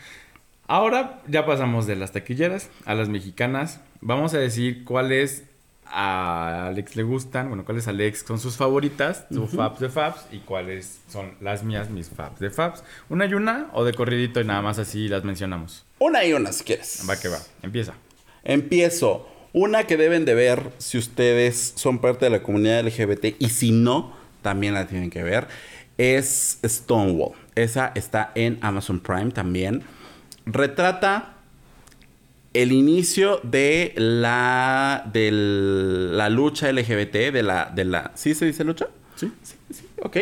Ahora ya pasamos de las taquilleras a las mexicanas. Vamos a decir cuáles a Alex le gustan, bueno, cuáles Alex son sus favoritas, sus faps de faps, y cuáles son las mías, mis faps de faps. ¿Una y una o de corridito y nada más así las mencionamos? Una y una, si quieres. Va que va, empieza. Empiezo. Una que deben de ver si ustedes son parte de la comunidad LGBT y si no, también la tienen que ver. Es Stonewall. Esa está en Amazon Prime también. Retrata el inicio de la, de la lucha LGBT, de la, de la... ¿Sí se dice lucha? ¿Sí? Sí, sí, ok.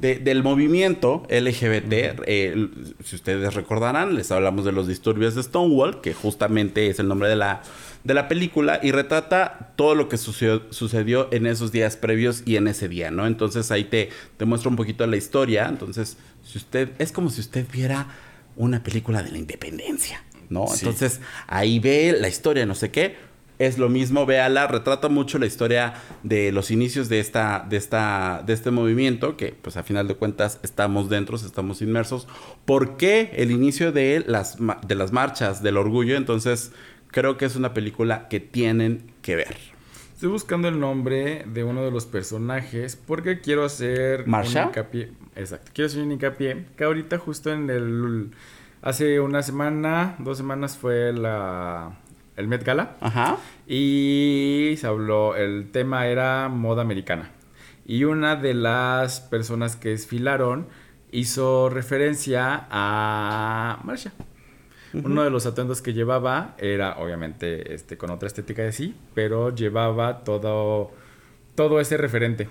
De- del movimiento LGBT, eh, si ustedes recordarán, les hablamos de los disturbios de Stonewall, que justamente es el nombre de la, de la película, y retrata todo lo que sucedió, sucedió en esos días previos y en ese día, ¿no? Entonces ahí te, te muestra un poquito la historia. Entonces, si usted, es como si usted viera una película de la independencia, ¿no? Sí. Entonces ahí ve la historia, no sé qué. Es lo mismo, véala, retrata mucho la historia de los inicios de esta, de esta, de este movimiento, que pues a final de cuentas estamos dentro, estamos inmersos. ¿Por qué el inicio de las, de las marchas del orgullo? Entonces, creo que es una película que tienen que ver. Estoy buscando el nombre de uno de los personajes porque quiero hacer ¿Marsha? un hincapié. Exacto, quiero hacer un hincapié que ahorita justo en el hace una semana, dos semanas fue la el Met Gala Ajá. y se habló el tema era moda americana. Y una de las personas que desfilaron hizo referencia a Marcia. Uno de los atuendos que llevaba era, obviamente, este, con otra estética de sí, pero llevaba todo, todo ese referente.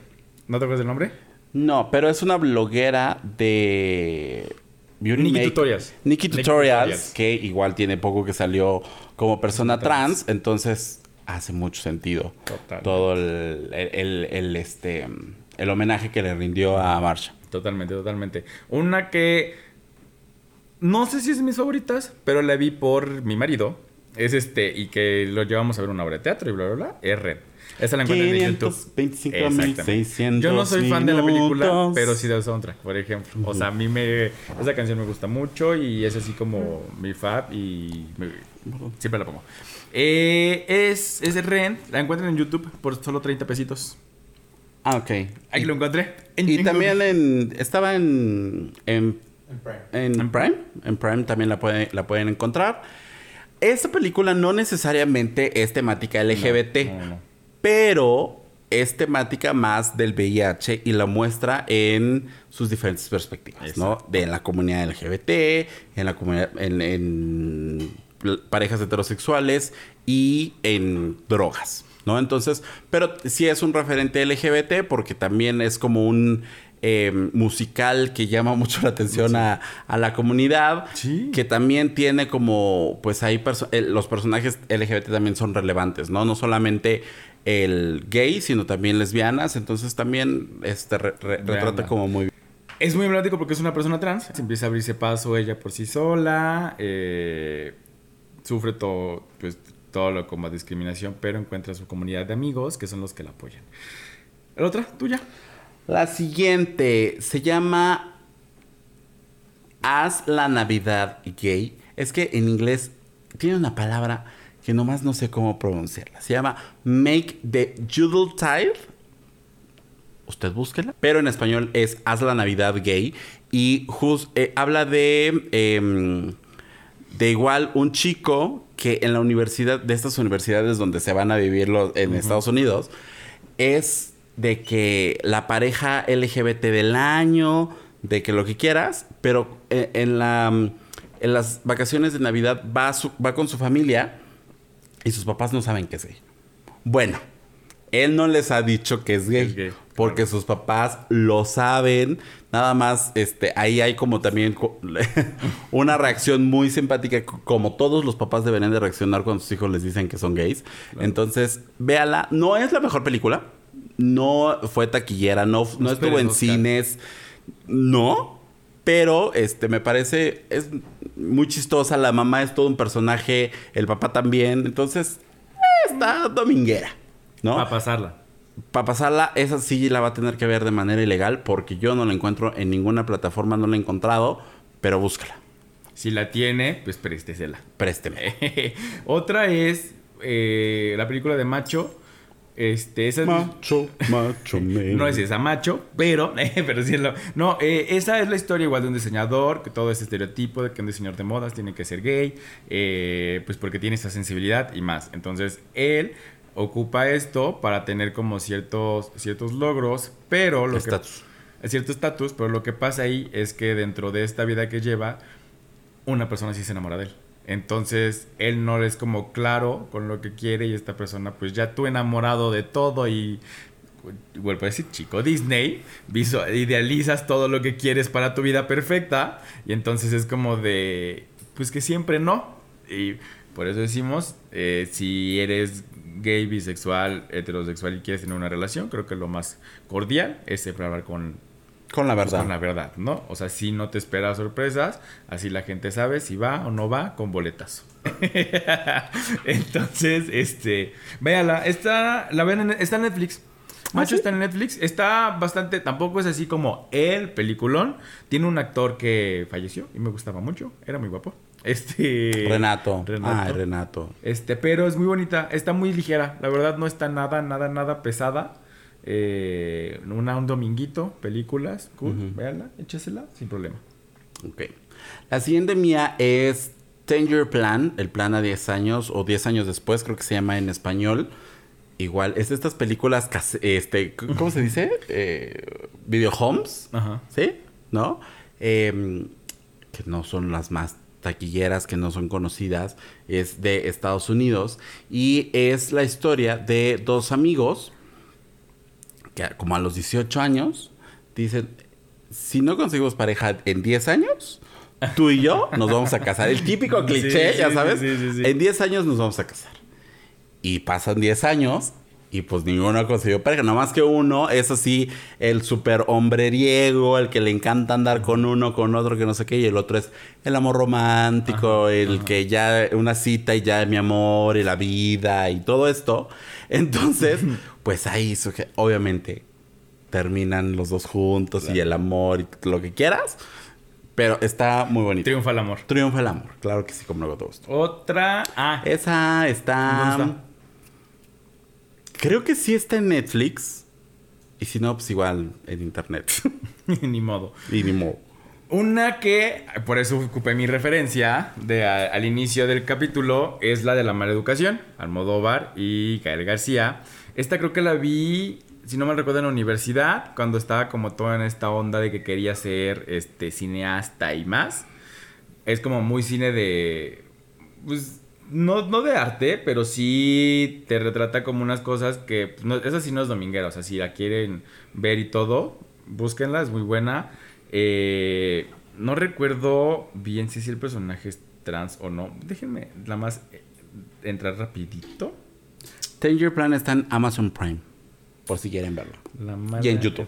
¿No te acuerdas del nombre? No, pero es una bloguera de Beauty Nikki Make- Tutorials. Nikki Nikki Tutorials, que igual tiene poco que salió como persona trans, entonces hace mucho sentido Totalmente. todo el, el- este el homenaje que le rindió a Marsha. Totalmente, totalmente. Una que no sé si es de mis favoritas, pero la vi por mi marido. Es este, y que lo llevamos a ver una obra de teatro y bla, bla, bla. Es Red. Esa la encuentran en YouTube. 525.600 Yo no soy fan de la película, pero sí del soundtrack, por ejemplo. O sea, a mí me. Esa canción me gusta mucho y es así como mi fab y. me- siempre la pongo. Eh, es, es de Red. La encuentran en YouTube por solo 30 pesitos. Ah, ok. Ahí lo encontré. En- Y también en, estaba en, en, En Prime. en En Prime. En Prime también la, puede- la pueden encontrar. Esta película no necesariamente es temática LGBT, No, no, no. Pero es temática más del VIH y la muestra en sus diferentes perspectivas, ¿no? De la comunidad LGBT, en la comunidad, en, parejas heterosexuales y en drogas, ¿no? Entonces, pero sí es un referente LGBT porque también es como un eh, musical que llama mucho la atención a, a la comunidad, Sí. que también tiene como, pues ahí perso- eh, los personajes LGBT también son relevantes, ¿no? No solamente el gay, sino también lesbianas, entonces también este re- re- retrata como muy bien. Es muy emblemático porque es una persona trans. Se empieza a abrirse paso ella por sí sola. eh, sufre todo, pues, todo lo como discriminación, pero encuentra su comunidad de amigos que son los que la apoyan. ¿La otra? ¿Tuya? La siguiente se llama Haz la Navidad Gay. Es que en inglés tiene una palabra que nomás no sé cómo pronunciarla. Se llama Make the Yuletide. Usted búsquela. Pero en español es Haz la Navidad Gay. Y jus- eh, habla de... em, de igual un chico que en la universidad, de estas universidades donde se van a vivir los- en Estados Unidos, es de que la pareja LGBT del año, de que lo que quieras, pero en, en la, en las vacaciones de Navidad va, su- va con su familia y sus papás no saben que es gay. Bueno, él no les ha dicho que es gay, Es gay, porque sus papás lo saben. Nada más, este, ahí hay como también una reacción muy simpática, como todos los papás deberían de reaccionar cuando sus hijos les dicen que son gays. Entonces, véala. No es la mejor película. No fue taquillera, no, no No estuvo en Oscar. cines. No. Pero este me parece es muy chistosa. La mamá es todo un personaje, el papá también. Entonces, eh, está dominguera. ¿no? Para pasarla. Para pasarla, esa sí la va a tener que ver de manera ilegal porque yo no la encuentro en ninguna plataforma, no la he encontrado, pero búscala, Si la tiene, pues préstesela. présteme. Otra es eh, la película de Macho. Este, esa es- Macho, macho. No es esa macho, pero, pero sí es lo. No, eh, esa es la historia igual de un diseñador, que todo ese estereotipo de que un diseñador de modas tiene que ser gay, eh, pues porque tiene esa sensibilidad y más. Entonces, él ocupa esto para tener como ciertos, ciertos logros, pero lo Estatus. que. Cierto estatus, pero lo que pasa ahí es que dentro de esta vida que lleva, una persona sí se enamora de él. Entonces, él no es como claro con lo que quiere y esta persona, pues ya tú enamorado de todo y vuelvo a decir, chico Disney, idealizas todo lo que quieres para tu vida perfecta y entonces es como de, pues que siempre no. Y por eso decimos, eh, si eres gay, bisexual, heterosexual y quieres tener una relación, creo que lo más cordial es hablar con, Con la pues, verdad. con la verdad, ¿no? O sea, si no te esperas sorpresas, así la gente sabe si va o no va con boletazo. Entonces, este, véala, está, la ven en, está en Netflix. Macho ¿sí? está en Netflix, está bastante, tampoco es así como el peliculón. Tiene un actor que falleció y me gustaba mucho, era muy guapo. Este Renato. Renato. Ay, Renato. Este, pero es muy bonita, está muy ligera. La verdad no está nada, nada, nada pesada. Eh, una, un dominguito, películas, cool, Ujú. véanla, échesela, sin problema. Ok. La siguiente mía es Ten Year Plan, el plan a 10 años o 10 años después, creo que se llama en español. igual, es de estas películas, este, ¿cómo se dice? Eh, video homes, Ajá. ¿sí? ¿No? Em, que no son las más taquilleras, que no son conocidas, es de Estados Unidos y es la historia de dos amigos que como a los 18 años dicen, si no conseguimos pareja en 10 años, tú y yo nos vamos a casar. El típico cliché, Sí, ya sabes. sí, sí, sí. En 10 años nos vamos a casar. Y pasan 10 años y pues ninguno ha conseguido pareja. Nada más que uno es así el super hombreriego, el que le encanta andar con uno, con otro, que no sé qué. Y el otro es el amor romántico, el que ya una cita y ya mi amor y la vida y todo esto. Entonces, pues ahí obviamente terminan los dos juntos y el amor y lo que quieras. Pero está muy bonito. Triunfa el amor. Triunfa el amor. Claro que sí, como no todo esto. Otra. Ah, Esa está. ¿Dónde está? Creo que sí está en Netflix. Y si no, pues igual en internet. ni modo. y ni modo. Una que, por eso ocupé mi referencia de a- al inicio del capítulo, es la de la mala educación, Almodóvar y Gael García. Esta creo que la vi, si no mal recuerdo, en la universidad, cuando estaba como toda en esta onda de que quería ser este, cineasta y más. Es como muy cine de... Pues, no, no de arte, pero sí te retrata como unas cosas que... pues, No, esa sí no es dominguera, o sea, si la quieren ver y todo, búsquenla, es muy buena. Eh, no recuerdo bien si, el personaje es trans o no. Déjenme nada más eh, entrar rapidito. Ten Year Plan está en Amazon Prime. Por si quieren verlo. La Y en YouTube.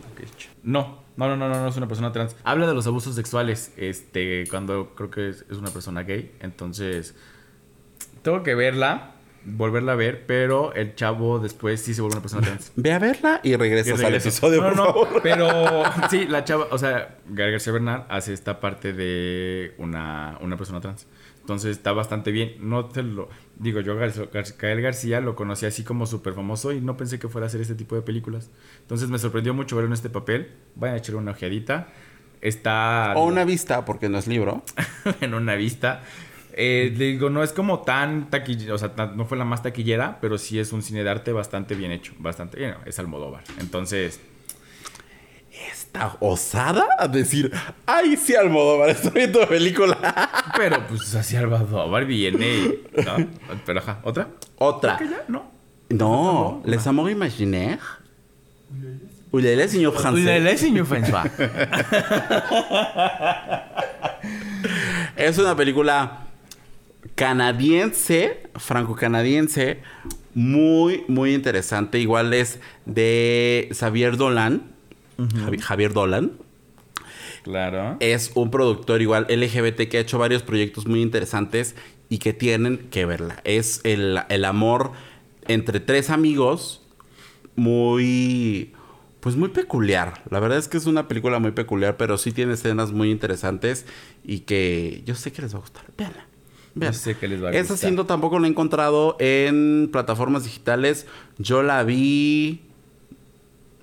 No, no, no, no, no, no es una persona trans. Habla de los abusos sexuales, este, cuando creo que es, es una persona gay. Entonces, tengo que verla, volverla a ver, pero el chavo después sí se vuelve una persona trans. Ve a verla y regresas al regreso. episodio, no, por no, favor. pero sí, la chava, o sea, García Bernal hace esta parte de una, una persona trans. Entonces está bastante bien. No te lo digo, yo Gar- Gar- Gael García lo conocí así como súper famoso y no pensé que fuera a hacer este tipo de películas. Entonces me sorprendió mucho verlo en este papel. Vayan a echar una ojeadita. Está O una vista, porque no es libro. en una vista. Eh, le digo, no es como tan taquillera, o sea, tan- no fue la más taquillera, pero sí es un cine de arte bastante bien hecho, bastante bien, es Almodóvar. Entonces, Osada a decir, ay, sí, Almodóvar, estoy viendo película. pero pues así Almodóvar viene, ¿no? Pero ajá, ¿otra? Otra. ¿Que ya? No. No, Les Amours Imaginaires. Oulele, señor francés. señor François. Es una película canadiense, franco-canadiense, muy, muy interesante. Igual es de Xavier Dolan. Javi- Javier Dolan. Claro. Es un productor igual LGBT que ha hecho varios proyectos muy interesantes y que tienen que verla. Es el, el amor entre tres amigos muy... Pues muy peculiar. La verdad es que es una película muy peculiar, pero sí tiene escenas muy interesantes y que yo sé que les va a gustar. Veanla. Vean. Yo sé que les va a Esa gustar. siendo tampoco la he encontrado en plataformas digitales. Yo la vi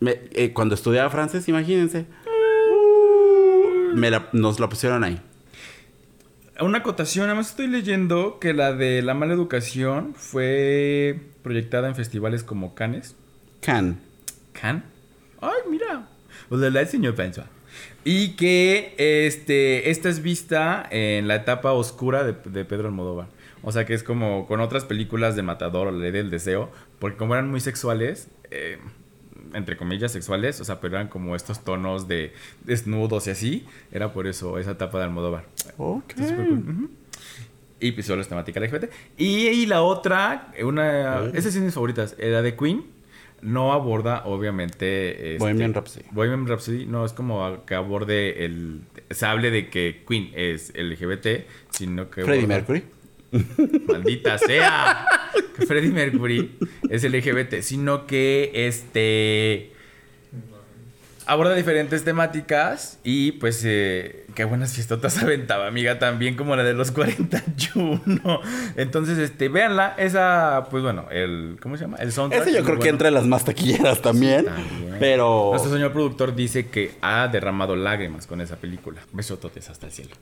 me- eh, cuando estudiaba francés, imagínense. Me la- nos la pusieron ahí. Una acotación, además estoy leyendo que la de La Mala Educación fue proyectada en festivales como Cannes. Can. Can. Ay, mira. Hola, señor François. Y que este, esta es vista en la etapa oscura de, de Pedro Almodóvar. O sea que es como con otras películas de Matador o La Ley del Deseo. Porque como eran muy sexuales, eh, entre comillas sexuales, o sea, pero eran como estos tonos de desnudos y así. Era por eso esa etapa de Almodóvar. Ok. Súper cool. Y pues solo es temática LGBT. Y, y la otra, una... Oh. Esas son mis favoritas. eh, La de Queen. No aborda, obviamente... este, Bohemian Rhapsody. Bohemian Rhapsody no es como que aborde el... Se hable de que Queen es LGBT, sino que... Freddie Mercury. Maldita sea. Que Freddie Mercury es LGBT, sino que este aborda diferentes temáticas y pues eh, qué buenas fiestotas aventaba, amiga, también como la de los 41. Entonces, este, véanla, esa pues bueno, el ¿cómo se llama? El soundtrack. Ese yo creo que entre las más taquilleras también. También. Pero. Nuestro señor productor dice que ha derramado lágrimas con esa película. Besototes hasta el cielo.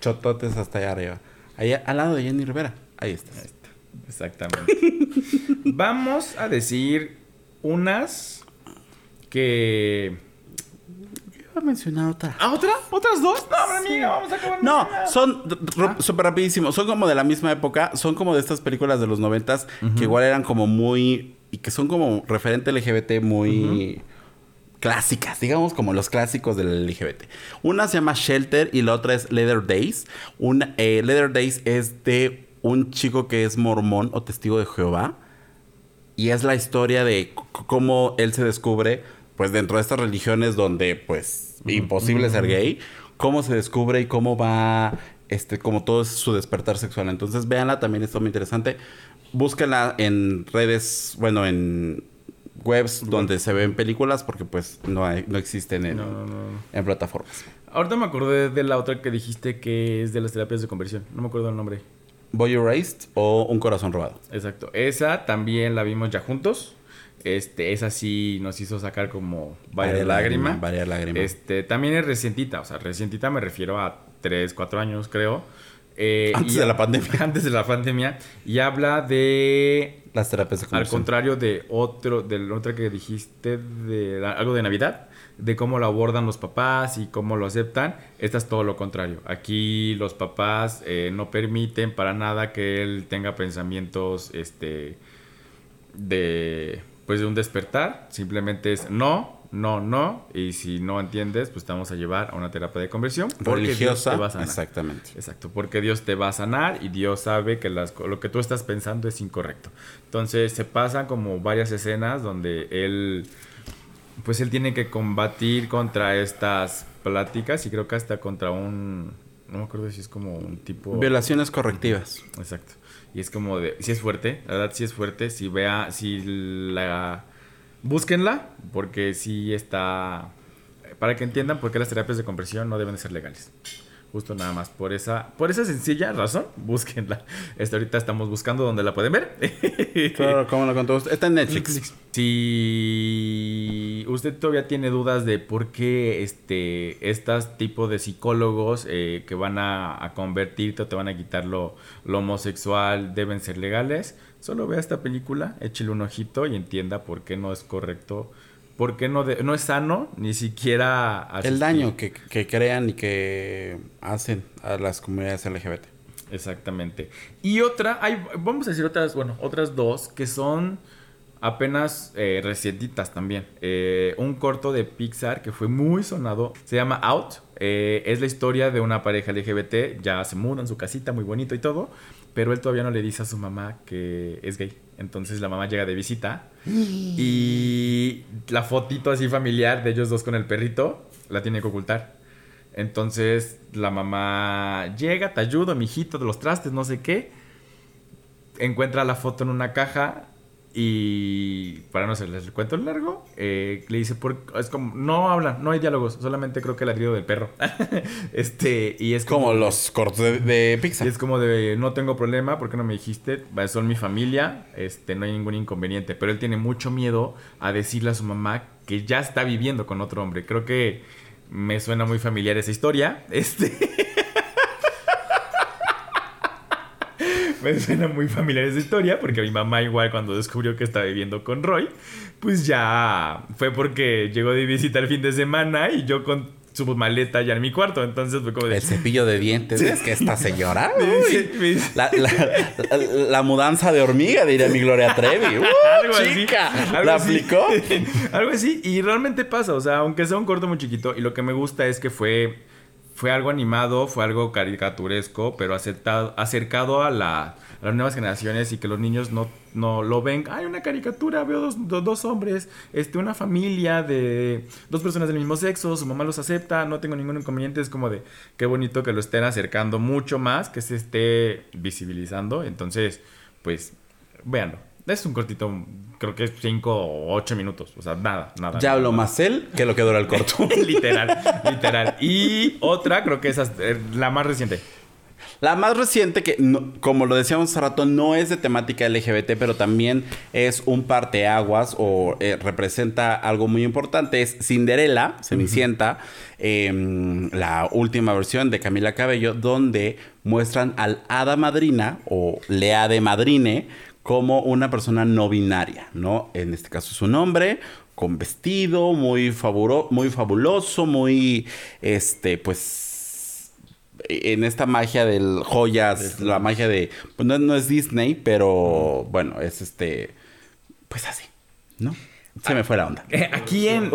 Chototes hasta allá arriba. Ahí al lado de Jenny Rivera. Ahí está. Exactamente. Vamos a decir unas que... Iba a mencionar otra. ¿Ah, otra? ¿Otras dos? No, hombre, amiga, vamos a acabar. No, son r- súper rapidísimo. Son como de la misma época. Son como de estas películas de los noventas que igual eran como muy... Y que son como referente LGBT muy... Clásicas, digamos como los clásicos del LGBT. Una se llama Shelter y la otra es Leather Days. Una, eh, Leather Days es de un chico que es mormón o testigo de Jehová. Y es la historia de cómo él se descubre, pues dentro de estas religiones donde, pues, imposible ser gay, cómo se descubre y cómo va, este, como todo es su despertar sexual. Entonces, véanla, también está muy interesante. Búsquenla en redes, bueno, en webs donde se ven películas, porque pues no, hay- no existen en, No, no, no. en plataformas. Ahorita me acordé de la otra que dijiste que es de las terapias de conversión. No me acuerdo el nombre. Boy Erased o Un Corazón Robado. Exacto. Esa también la vimos ya juntos. Este, esa sí nos hizo sacar como varias lágrimas. Varias lágrimas. Este, también es recientita. O sea, recientita me refiero a 3, 4 años, creo. Eh, Antes y- de la pandemia. Antes de la pandemia. Y habla de Las terapias de Al contrario de otro, de la otra que dijiste, de la- algo de Navidad, de cómo lo abordan los papás y cómo lo aceptan, esta es todo lo contrario. Aquí los papás eh, no permiten para nada que él tenga pensamientos, este, de, pues de un despertar. Simplemente es no, no, no. Y si no entiendes, pues te vamos a llevar a una terapia de conversión. porque Dios Religiosa. te va a sanar. Exactamente. Exacto, porque Dios te va a sanar y Dios sabe que las, lo que tú estás pensando es incorrecto. Entonces se pasan como varias escenas donde él, pues él tiene que combatir contra estas pláticas y creo que hasta contra un, no me acuerdo si es como un tipo... Violaciones correctivas. Exacto. Y es como de, si es fuerte, la verdad sí es fuerte, si vea, si la... Búsquenla, porque sí está... Para que entiendan por qué las terapias de conversión no deben de ser legales. Justo nada más. Por esa, por esa sencilla razón, búsquenla. Este, ahorita estamos buscando donde la pueden ver. Claro, como lo contó usted. Está en Netflix. Si usted todavía tiene dudas de por qué este, estos tipos de psicólogos eh, que van a, a convertirte o te van a quitar lo, lo homosexual deben ser legales, solo vea esta película, échele un ojito y entienda por qué no es correcto, por qué no, de- no es sano ni siquiera El daño que, que crean y que hacen a las comunidades LGBT. Exactamente. Y otra, hay, vamos a decir otras, bueno, otras dos que son apenas eh, recientitas también. Eh, un corto de Pixar que fue muy sonado, se llama Out. Eh, es la historia de una pareja LGBT, ya se mudan su casita, muy bonito y todo, pero él todavía no le dice a su mamá que es gay. Entonces la mamá llega de visita y la fotito así familiar de ellos dos con el perrito la tiene que ocultar. Entonces la mamá llega, te ayudo, mijito, de los trastes, no sé qué. Encuentra la foto en una caja y para no hacerles el cuento largo, eh, le dice, por, es como, no hablan, no hay diálogos, solamente creo que el ladrido del perro. este, y es Como los cortos de, de y Pixar. es como de, no tengo problema, ¿por qué no me dijiste? Va, Son mi familia, este, no hay ningún inconveniente. Pero él tiene mucho miedo a decirle a su mamá que ya está viviendo con otro hombre. Creo que me suena muy familiar esa historia. Este. me suena muy familiar esa historia porque mi mamá igual cuando descubrió que estaba viviendo con Roy, pues ya fue porque llegó de visita el fin de semana y yo con su maleta ya en mi cuarto. Entonces fue como de... El cepillo de dientes. Es que esta señora. Uy, dice- me dice- la, la- la- la mudanza de hormiga, diría mi Gloria Trevi. ¡Uh, Algo así, chica! algo ¿La así. aplicó? algo así. Y realmente pasa. O sea, aunque sea un corto muy chiquito. Y lo que me gusta es que fue. Fue algo animado, fue algo caricaturesco, pero acertado- acercado a, la- a las nuevas generaciones y que los niños no, no lo ven. Hay una caricatura, veo dos, do- dos hombres, este, una familia de dos personas del mismo sexo, su mamá los acepta, no tengo ningún inconveniente. Es como de qué bonito que lo estén acercando mucho más, que se esté visibilizando. Entonces, pues, véanlo. Es un cortito, creo que es 5 o 8 minutos. O sea, nada, nada. Ya nada. más él que lo que dura el corto. literal, literal. Y otra, creo que es eh, la más reciente. La más reciente, que como lo decíamos hace rato, no es de temática LGBT, pero también es un parteaguas o eh, representa algo muy importante, es Cinderella, Cenicienta, em, la última versión de Camila Cabello, donde muestran al hada madrina o lea de madrine como una persona no binaria, ¿no? En este caso es un hombre con vestido muy, muy fabuloso, muy, este, pues, en esta magia del joyas, la magia de, pues no, es Disney, pero bueno, es este, pues así, ¿no? Se me fue la onda. Eh, aquí en,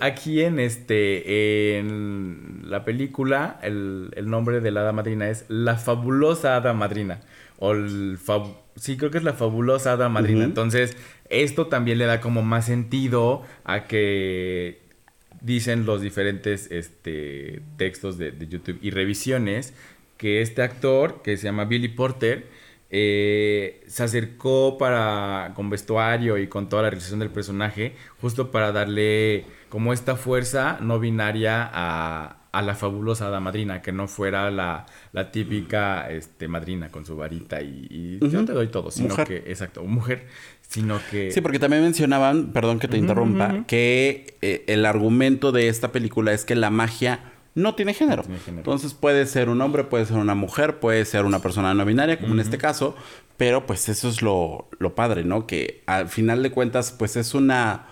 aquí en este, en la película, el, el nombre de la hada madrina es La fabulosa hada madrina. O el sí, creo que es la fabulosa hada madrina. Entonces, esto también le da como más sentido a que dicen los diferentes este, textos de, YouTube y revisiones que este actor, que se llama Billy Porter, eh, se acercó para con vestuario y con toda la realización del personaje, justo para darle como esta fuerza no binaria a, a la fabulosa hada madrina, que no fuera la, la típica este, madrina con su varita y, yo te doy todo, sino que, exacto, mujer, sino que... Sí, porque también mencionaban, perdón que te interrumpa, que eh, el argumento de esta película es que la magia no tiene, género. Entonces puede ser un hombre, puede ser una mujer, puede ser una persona no binaria, como en este caso, pero pues eso es lo, lo padre, ¿no? Que al final de cuentas, pues es una...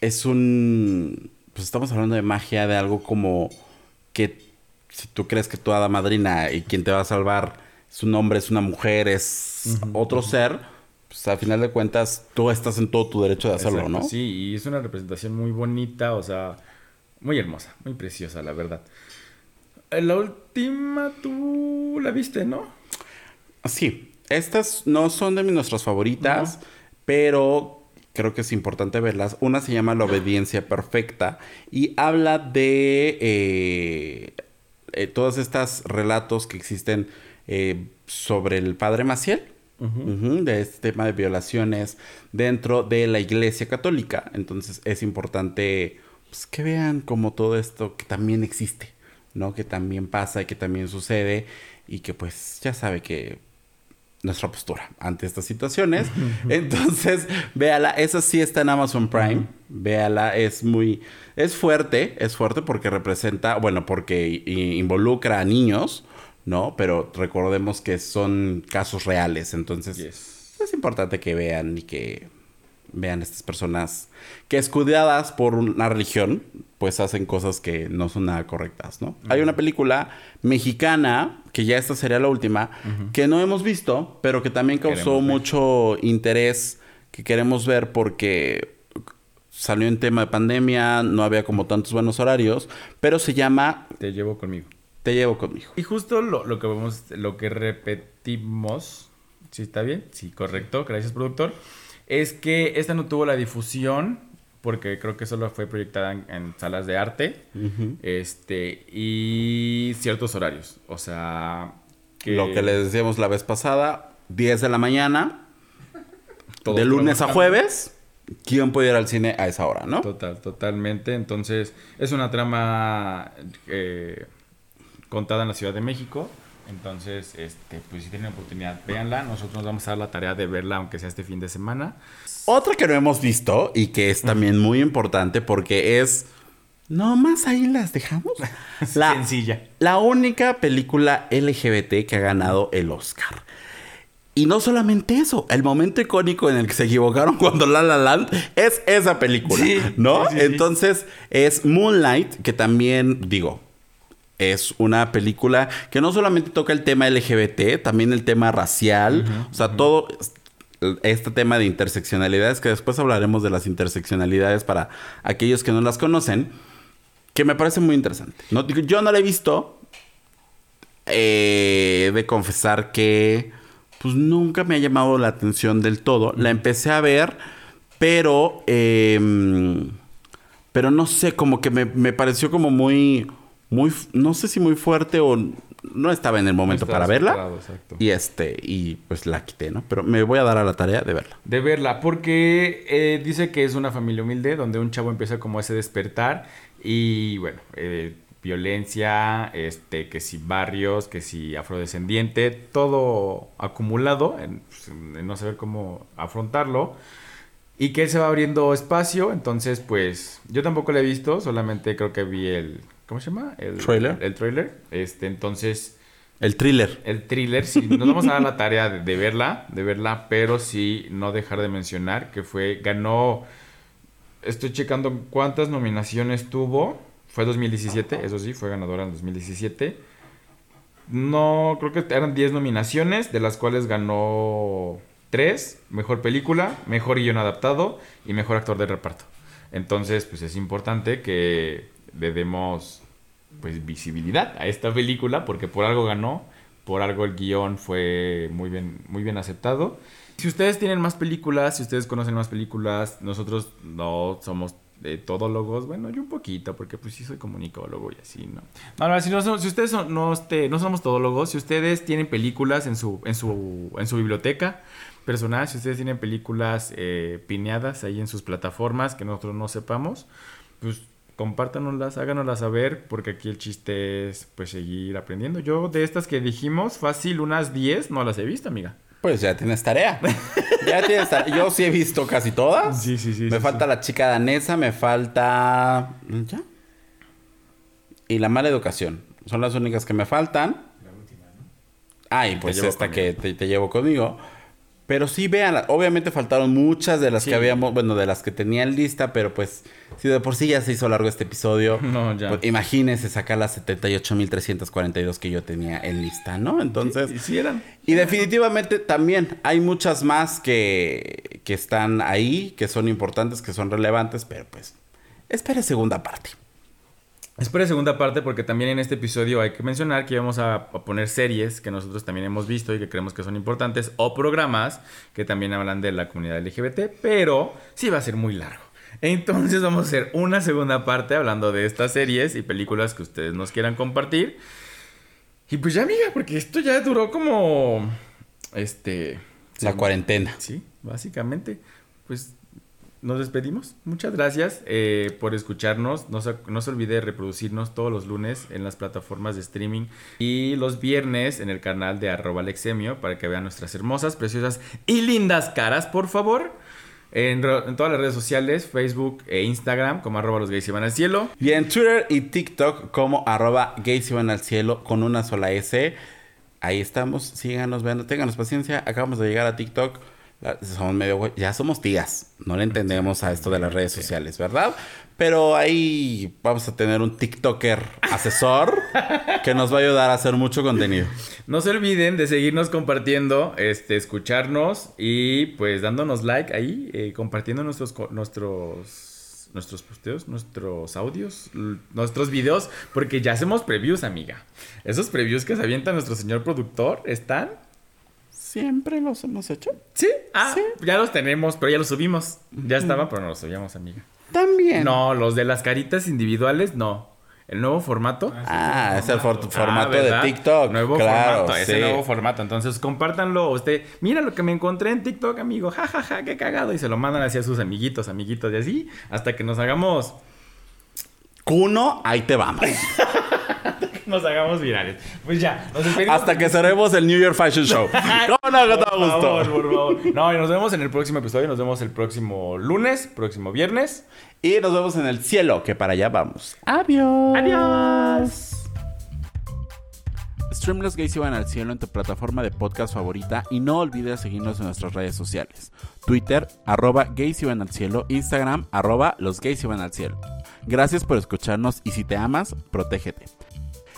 Es un... Pues estamos hablando de magia, de algo como que si tú crees que tu hada madrina y quien te va a salvar es un hombre, es una mujer, es otro ser, pues al final de cuentas tú estás en todo tu derecho de hacerlo, ¿no? Sí, y es una representación muy bonita, o sea, muy hermosa, muy preciosa, la verdad. Eh, la última tú la viste, ¿no? Sí, estas no son de nuestras favoritas, pero creo que es importante verlas. Una se llama La obediencia perfecta y habla de eh, eh, todos estos relatos que existen eh, sobre el padre Maciel. de este tema de violaciones dentro de la iglesia católica. Entonces es importante pues, que vean como todo esto que también existe, ¿no? Que también pasa y que también sucede y que pues ya sabe que nuestra postura ante estas situaciones. Entonces, véala, esa sí está en Amazon Prime. Véala, es muy, es fuerte, es fuerte porque representa, bueno, porque involucra a niños, ¿no? Pero recordemos que son casos reales, entonces es importante que vean y que vean estas personas que escudadas por una religión, pues hacen cosas que no son nada correctas, ¿no? Hay una película mexicana, que ya esta sería la última, que no hemos visto, pero que también causó mucho interés que queremos ver porque salió en tema de pandemia, no había como tantos buenos horarios, pero se llama Te llevo conmigo. Te llevo conmigo. Y justo lo, lo que vemos, lo que repetimos, ¿sí está bien? Sí, correcto, gracias productor es que esta no tuvo la difusión porque creo que solo fue proyectada en, salas de arte este y ciertos horarios o sea lo que les decíamos la vez pasada 10 de la mañana de lunes a jueves ¿Quién puede ir al cine a esa hora, no? Total, totalmente. Entonces, es una trama eh, contada en la Ciudad de México. Entonces, este, pues si tienen oportunidad, véanla. Nosotros nos vamos a dar la tarea de verla, aunque sea este fin de semana. Otra que no hemos visto y que es también muy importante porque es. No más ahí las dejamos. La, Sencilla. La única película LGBT que ha ganado el Oscar. Y no solamente eso, el momento icónico en el que se equivocaron cuando La La Land es esa película, ¿no? Entonces es Moonlight, que también, digo, es una película que no solamente toca el tema LGBT, también el tema racial, o sea, todo este tema de interseccionalidades, que después hablaremos de las interseccionalidades para aquellos que no las conocen, que me parece muy interesante. No, yo no la he visto, eh, de confesar que pues nunca me ha llamado la atención del todo. La empecé a ver, pero... Em, pero no sé, como que me, me pareció como muy muy, no sé si muy fuerte o no estaba en el momento para verla. Y este, y pues la quité, ¿no? Pero me voy a dar a la tarea de verla. De verla, porque eh, dice que es una familia humilde donde un chavo empieza como ese despertar y bueno, eh, violencia, este, que si barrios, que si afrodescendiente, todo acumulado en, pues, en no saber cómo afrontarlo. Y que él se va abriendo espacio, entonces pues yo tampoco lo he visto, solamente creo que vi el, ¿cómo se llama? El Trailer. El trailer. Este, entonces El thriller. el thriller, sí, nos vamos a dar la tarea de, de verla, de verla, pero sí no dejar de mencionar que fue, ganó, estoy checando cuántas nominaciones tuvo, fue 2017, eso sí, fue ganadora en 2017. No, creo que eran 10 nominaciones, de las cuales ganó 3, mejor película, mejor guion adaptado y mejor actor de reparto. Entonces, pues es importante que le demos pues visibilidad a esta película porque por algo ganó, por algo el guion fue muy bien, muy bien aceptado. Si ustedes tienen más películas, si ustedes conocen más películas, nosotros no somos eh, todólogos, bueno, yo un poquito, porque pues sí soy comunicólogo y así, ¿no? No, no, si, no si ustedes son- no, este, no somos todólogos, si ustedes tienen películas en su, en su, en su biblioteca personal, si ustedes tienen películas eh, pineadas ahí en sus plataformas que nosotros no sepamos, pues compártanoslas, háganoslas saber, porque aquí el chiste es pues seguir aprendiendo. Yo de estas que dijimos, fácil, unas 10 no las he visto, amiga. Pues ya tienes tarea. ya tienes tarea. Yo sí he visto casi todas. Sí, sí, sí, Me sí, falta la chica danesa, me falta. ¿Ya? Y la mala educación. Son las únicas que me faltan. La última, ¿no? Ay, pues esta conmigo. que te, te llevo conmigo. Pero sí, vean, obviamente faltaron muchas de las Sí. que habíamos, bueno, de las que tenía en lista, pero pues, si de por sí ya se hizo largo este episodio, No, ya. pues, imagínense sacar las 78.342 que yo tenía en lista, ¿no? Entonces, eran. y definitivamente también hay muchas más que, que están ahí, que son importantes, que son relevantes, pero pues, espere segunda parte. Espera segunda parte porque también en este episodio hay que mencionar que vamos a, a poner series que nosotros también hemos visto y que creemos que son importantes o programas que también hablan de la comunidad LGBT, pero sí va a ser muy largo. Entonces vamos a hacer una segunda parte hablando de estas series y películas que ustedes nos quieran compartir. Y pues ya amiga, porque esto ya duró como este La cuarentena. Sí, básicamente. Pues nos despedimos. Muchas gracias eh, por escucharnos. No se, no se olvide reproducirnos todos los lunes en las plataformas de streaming y los viernes en el canal de arroba Alexemio para que vean nuestras hermosas, preciosas y lindas caras, por favor. En, todas las redes sociales, Facebook e Instagram, como arroba los gays y van al cielo. Y en Twitter y TikTok como arroba gays y van al cielo con una sola S. Ahí estamos, síganos, vean, ténganos paciencia. Acabamos de llegar a TikTok. Somos medio ya somos tías. No le entendemos a esto de las redes sociales, ¿verdad? Pero ahí vamos a tener un TikToker asesor que nos va a ayudar a hacer mucho contenido. No se olviden de seguirnos compartiendo, este, escucharnos y pues dándonos like ahí, eh, compartiendo nuestros, nuestros, nuestros posteos, nuestros audios, nuestros videos, porque ya hacemos previews, amiga. Esos previews que se avienta nuestro señor productor están. Siempre los hemos hecho. Sí, ah, ya los tenemos, pero ya los subimos. Ya estaban, pero no los subíamos, amiga. También. No, los de las caritas individuales, no. El nuevo formato. Ah, es el for- Ah, formato de. TikTok. Nuevo claro, formato, ese sí. nuevo formato. Entonces, compártanlo. Usted, mira lo que me encontré en TikTok, amigo. Ja, ja, ja, qué cagado. Y se lo mandan hacia sus amiguitos, amiguitos y así. Hasta que nos hagamos, Cuno, ahí te vamos. nos hagamos virales. Pues ya, nos despedimos. Hasta que cerremos el New Year Fashion Show. ¿Cómo no? Con todo Por favor, gusto. por favor. No, y nos vemos en el próximo episodio. Nos vemos el próximo lunes, próximo viernes. Y nos vemos en el cielo, que para allá vamos. Adiós. Adiós. Stream Los Gays Iban al Cielo en tu plataforma de podcast favorita y no olvides seguirnos en nuestras redes sociales. Twitter, arroba Gays Iban al Cielo, Instagram, arroba Los Gays Iban al Cielo. Gracias por escucharnos y si te amas, protégete.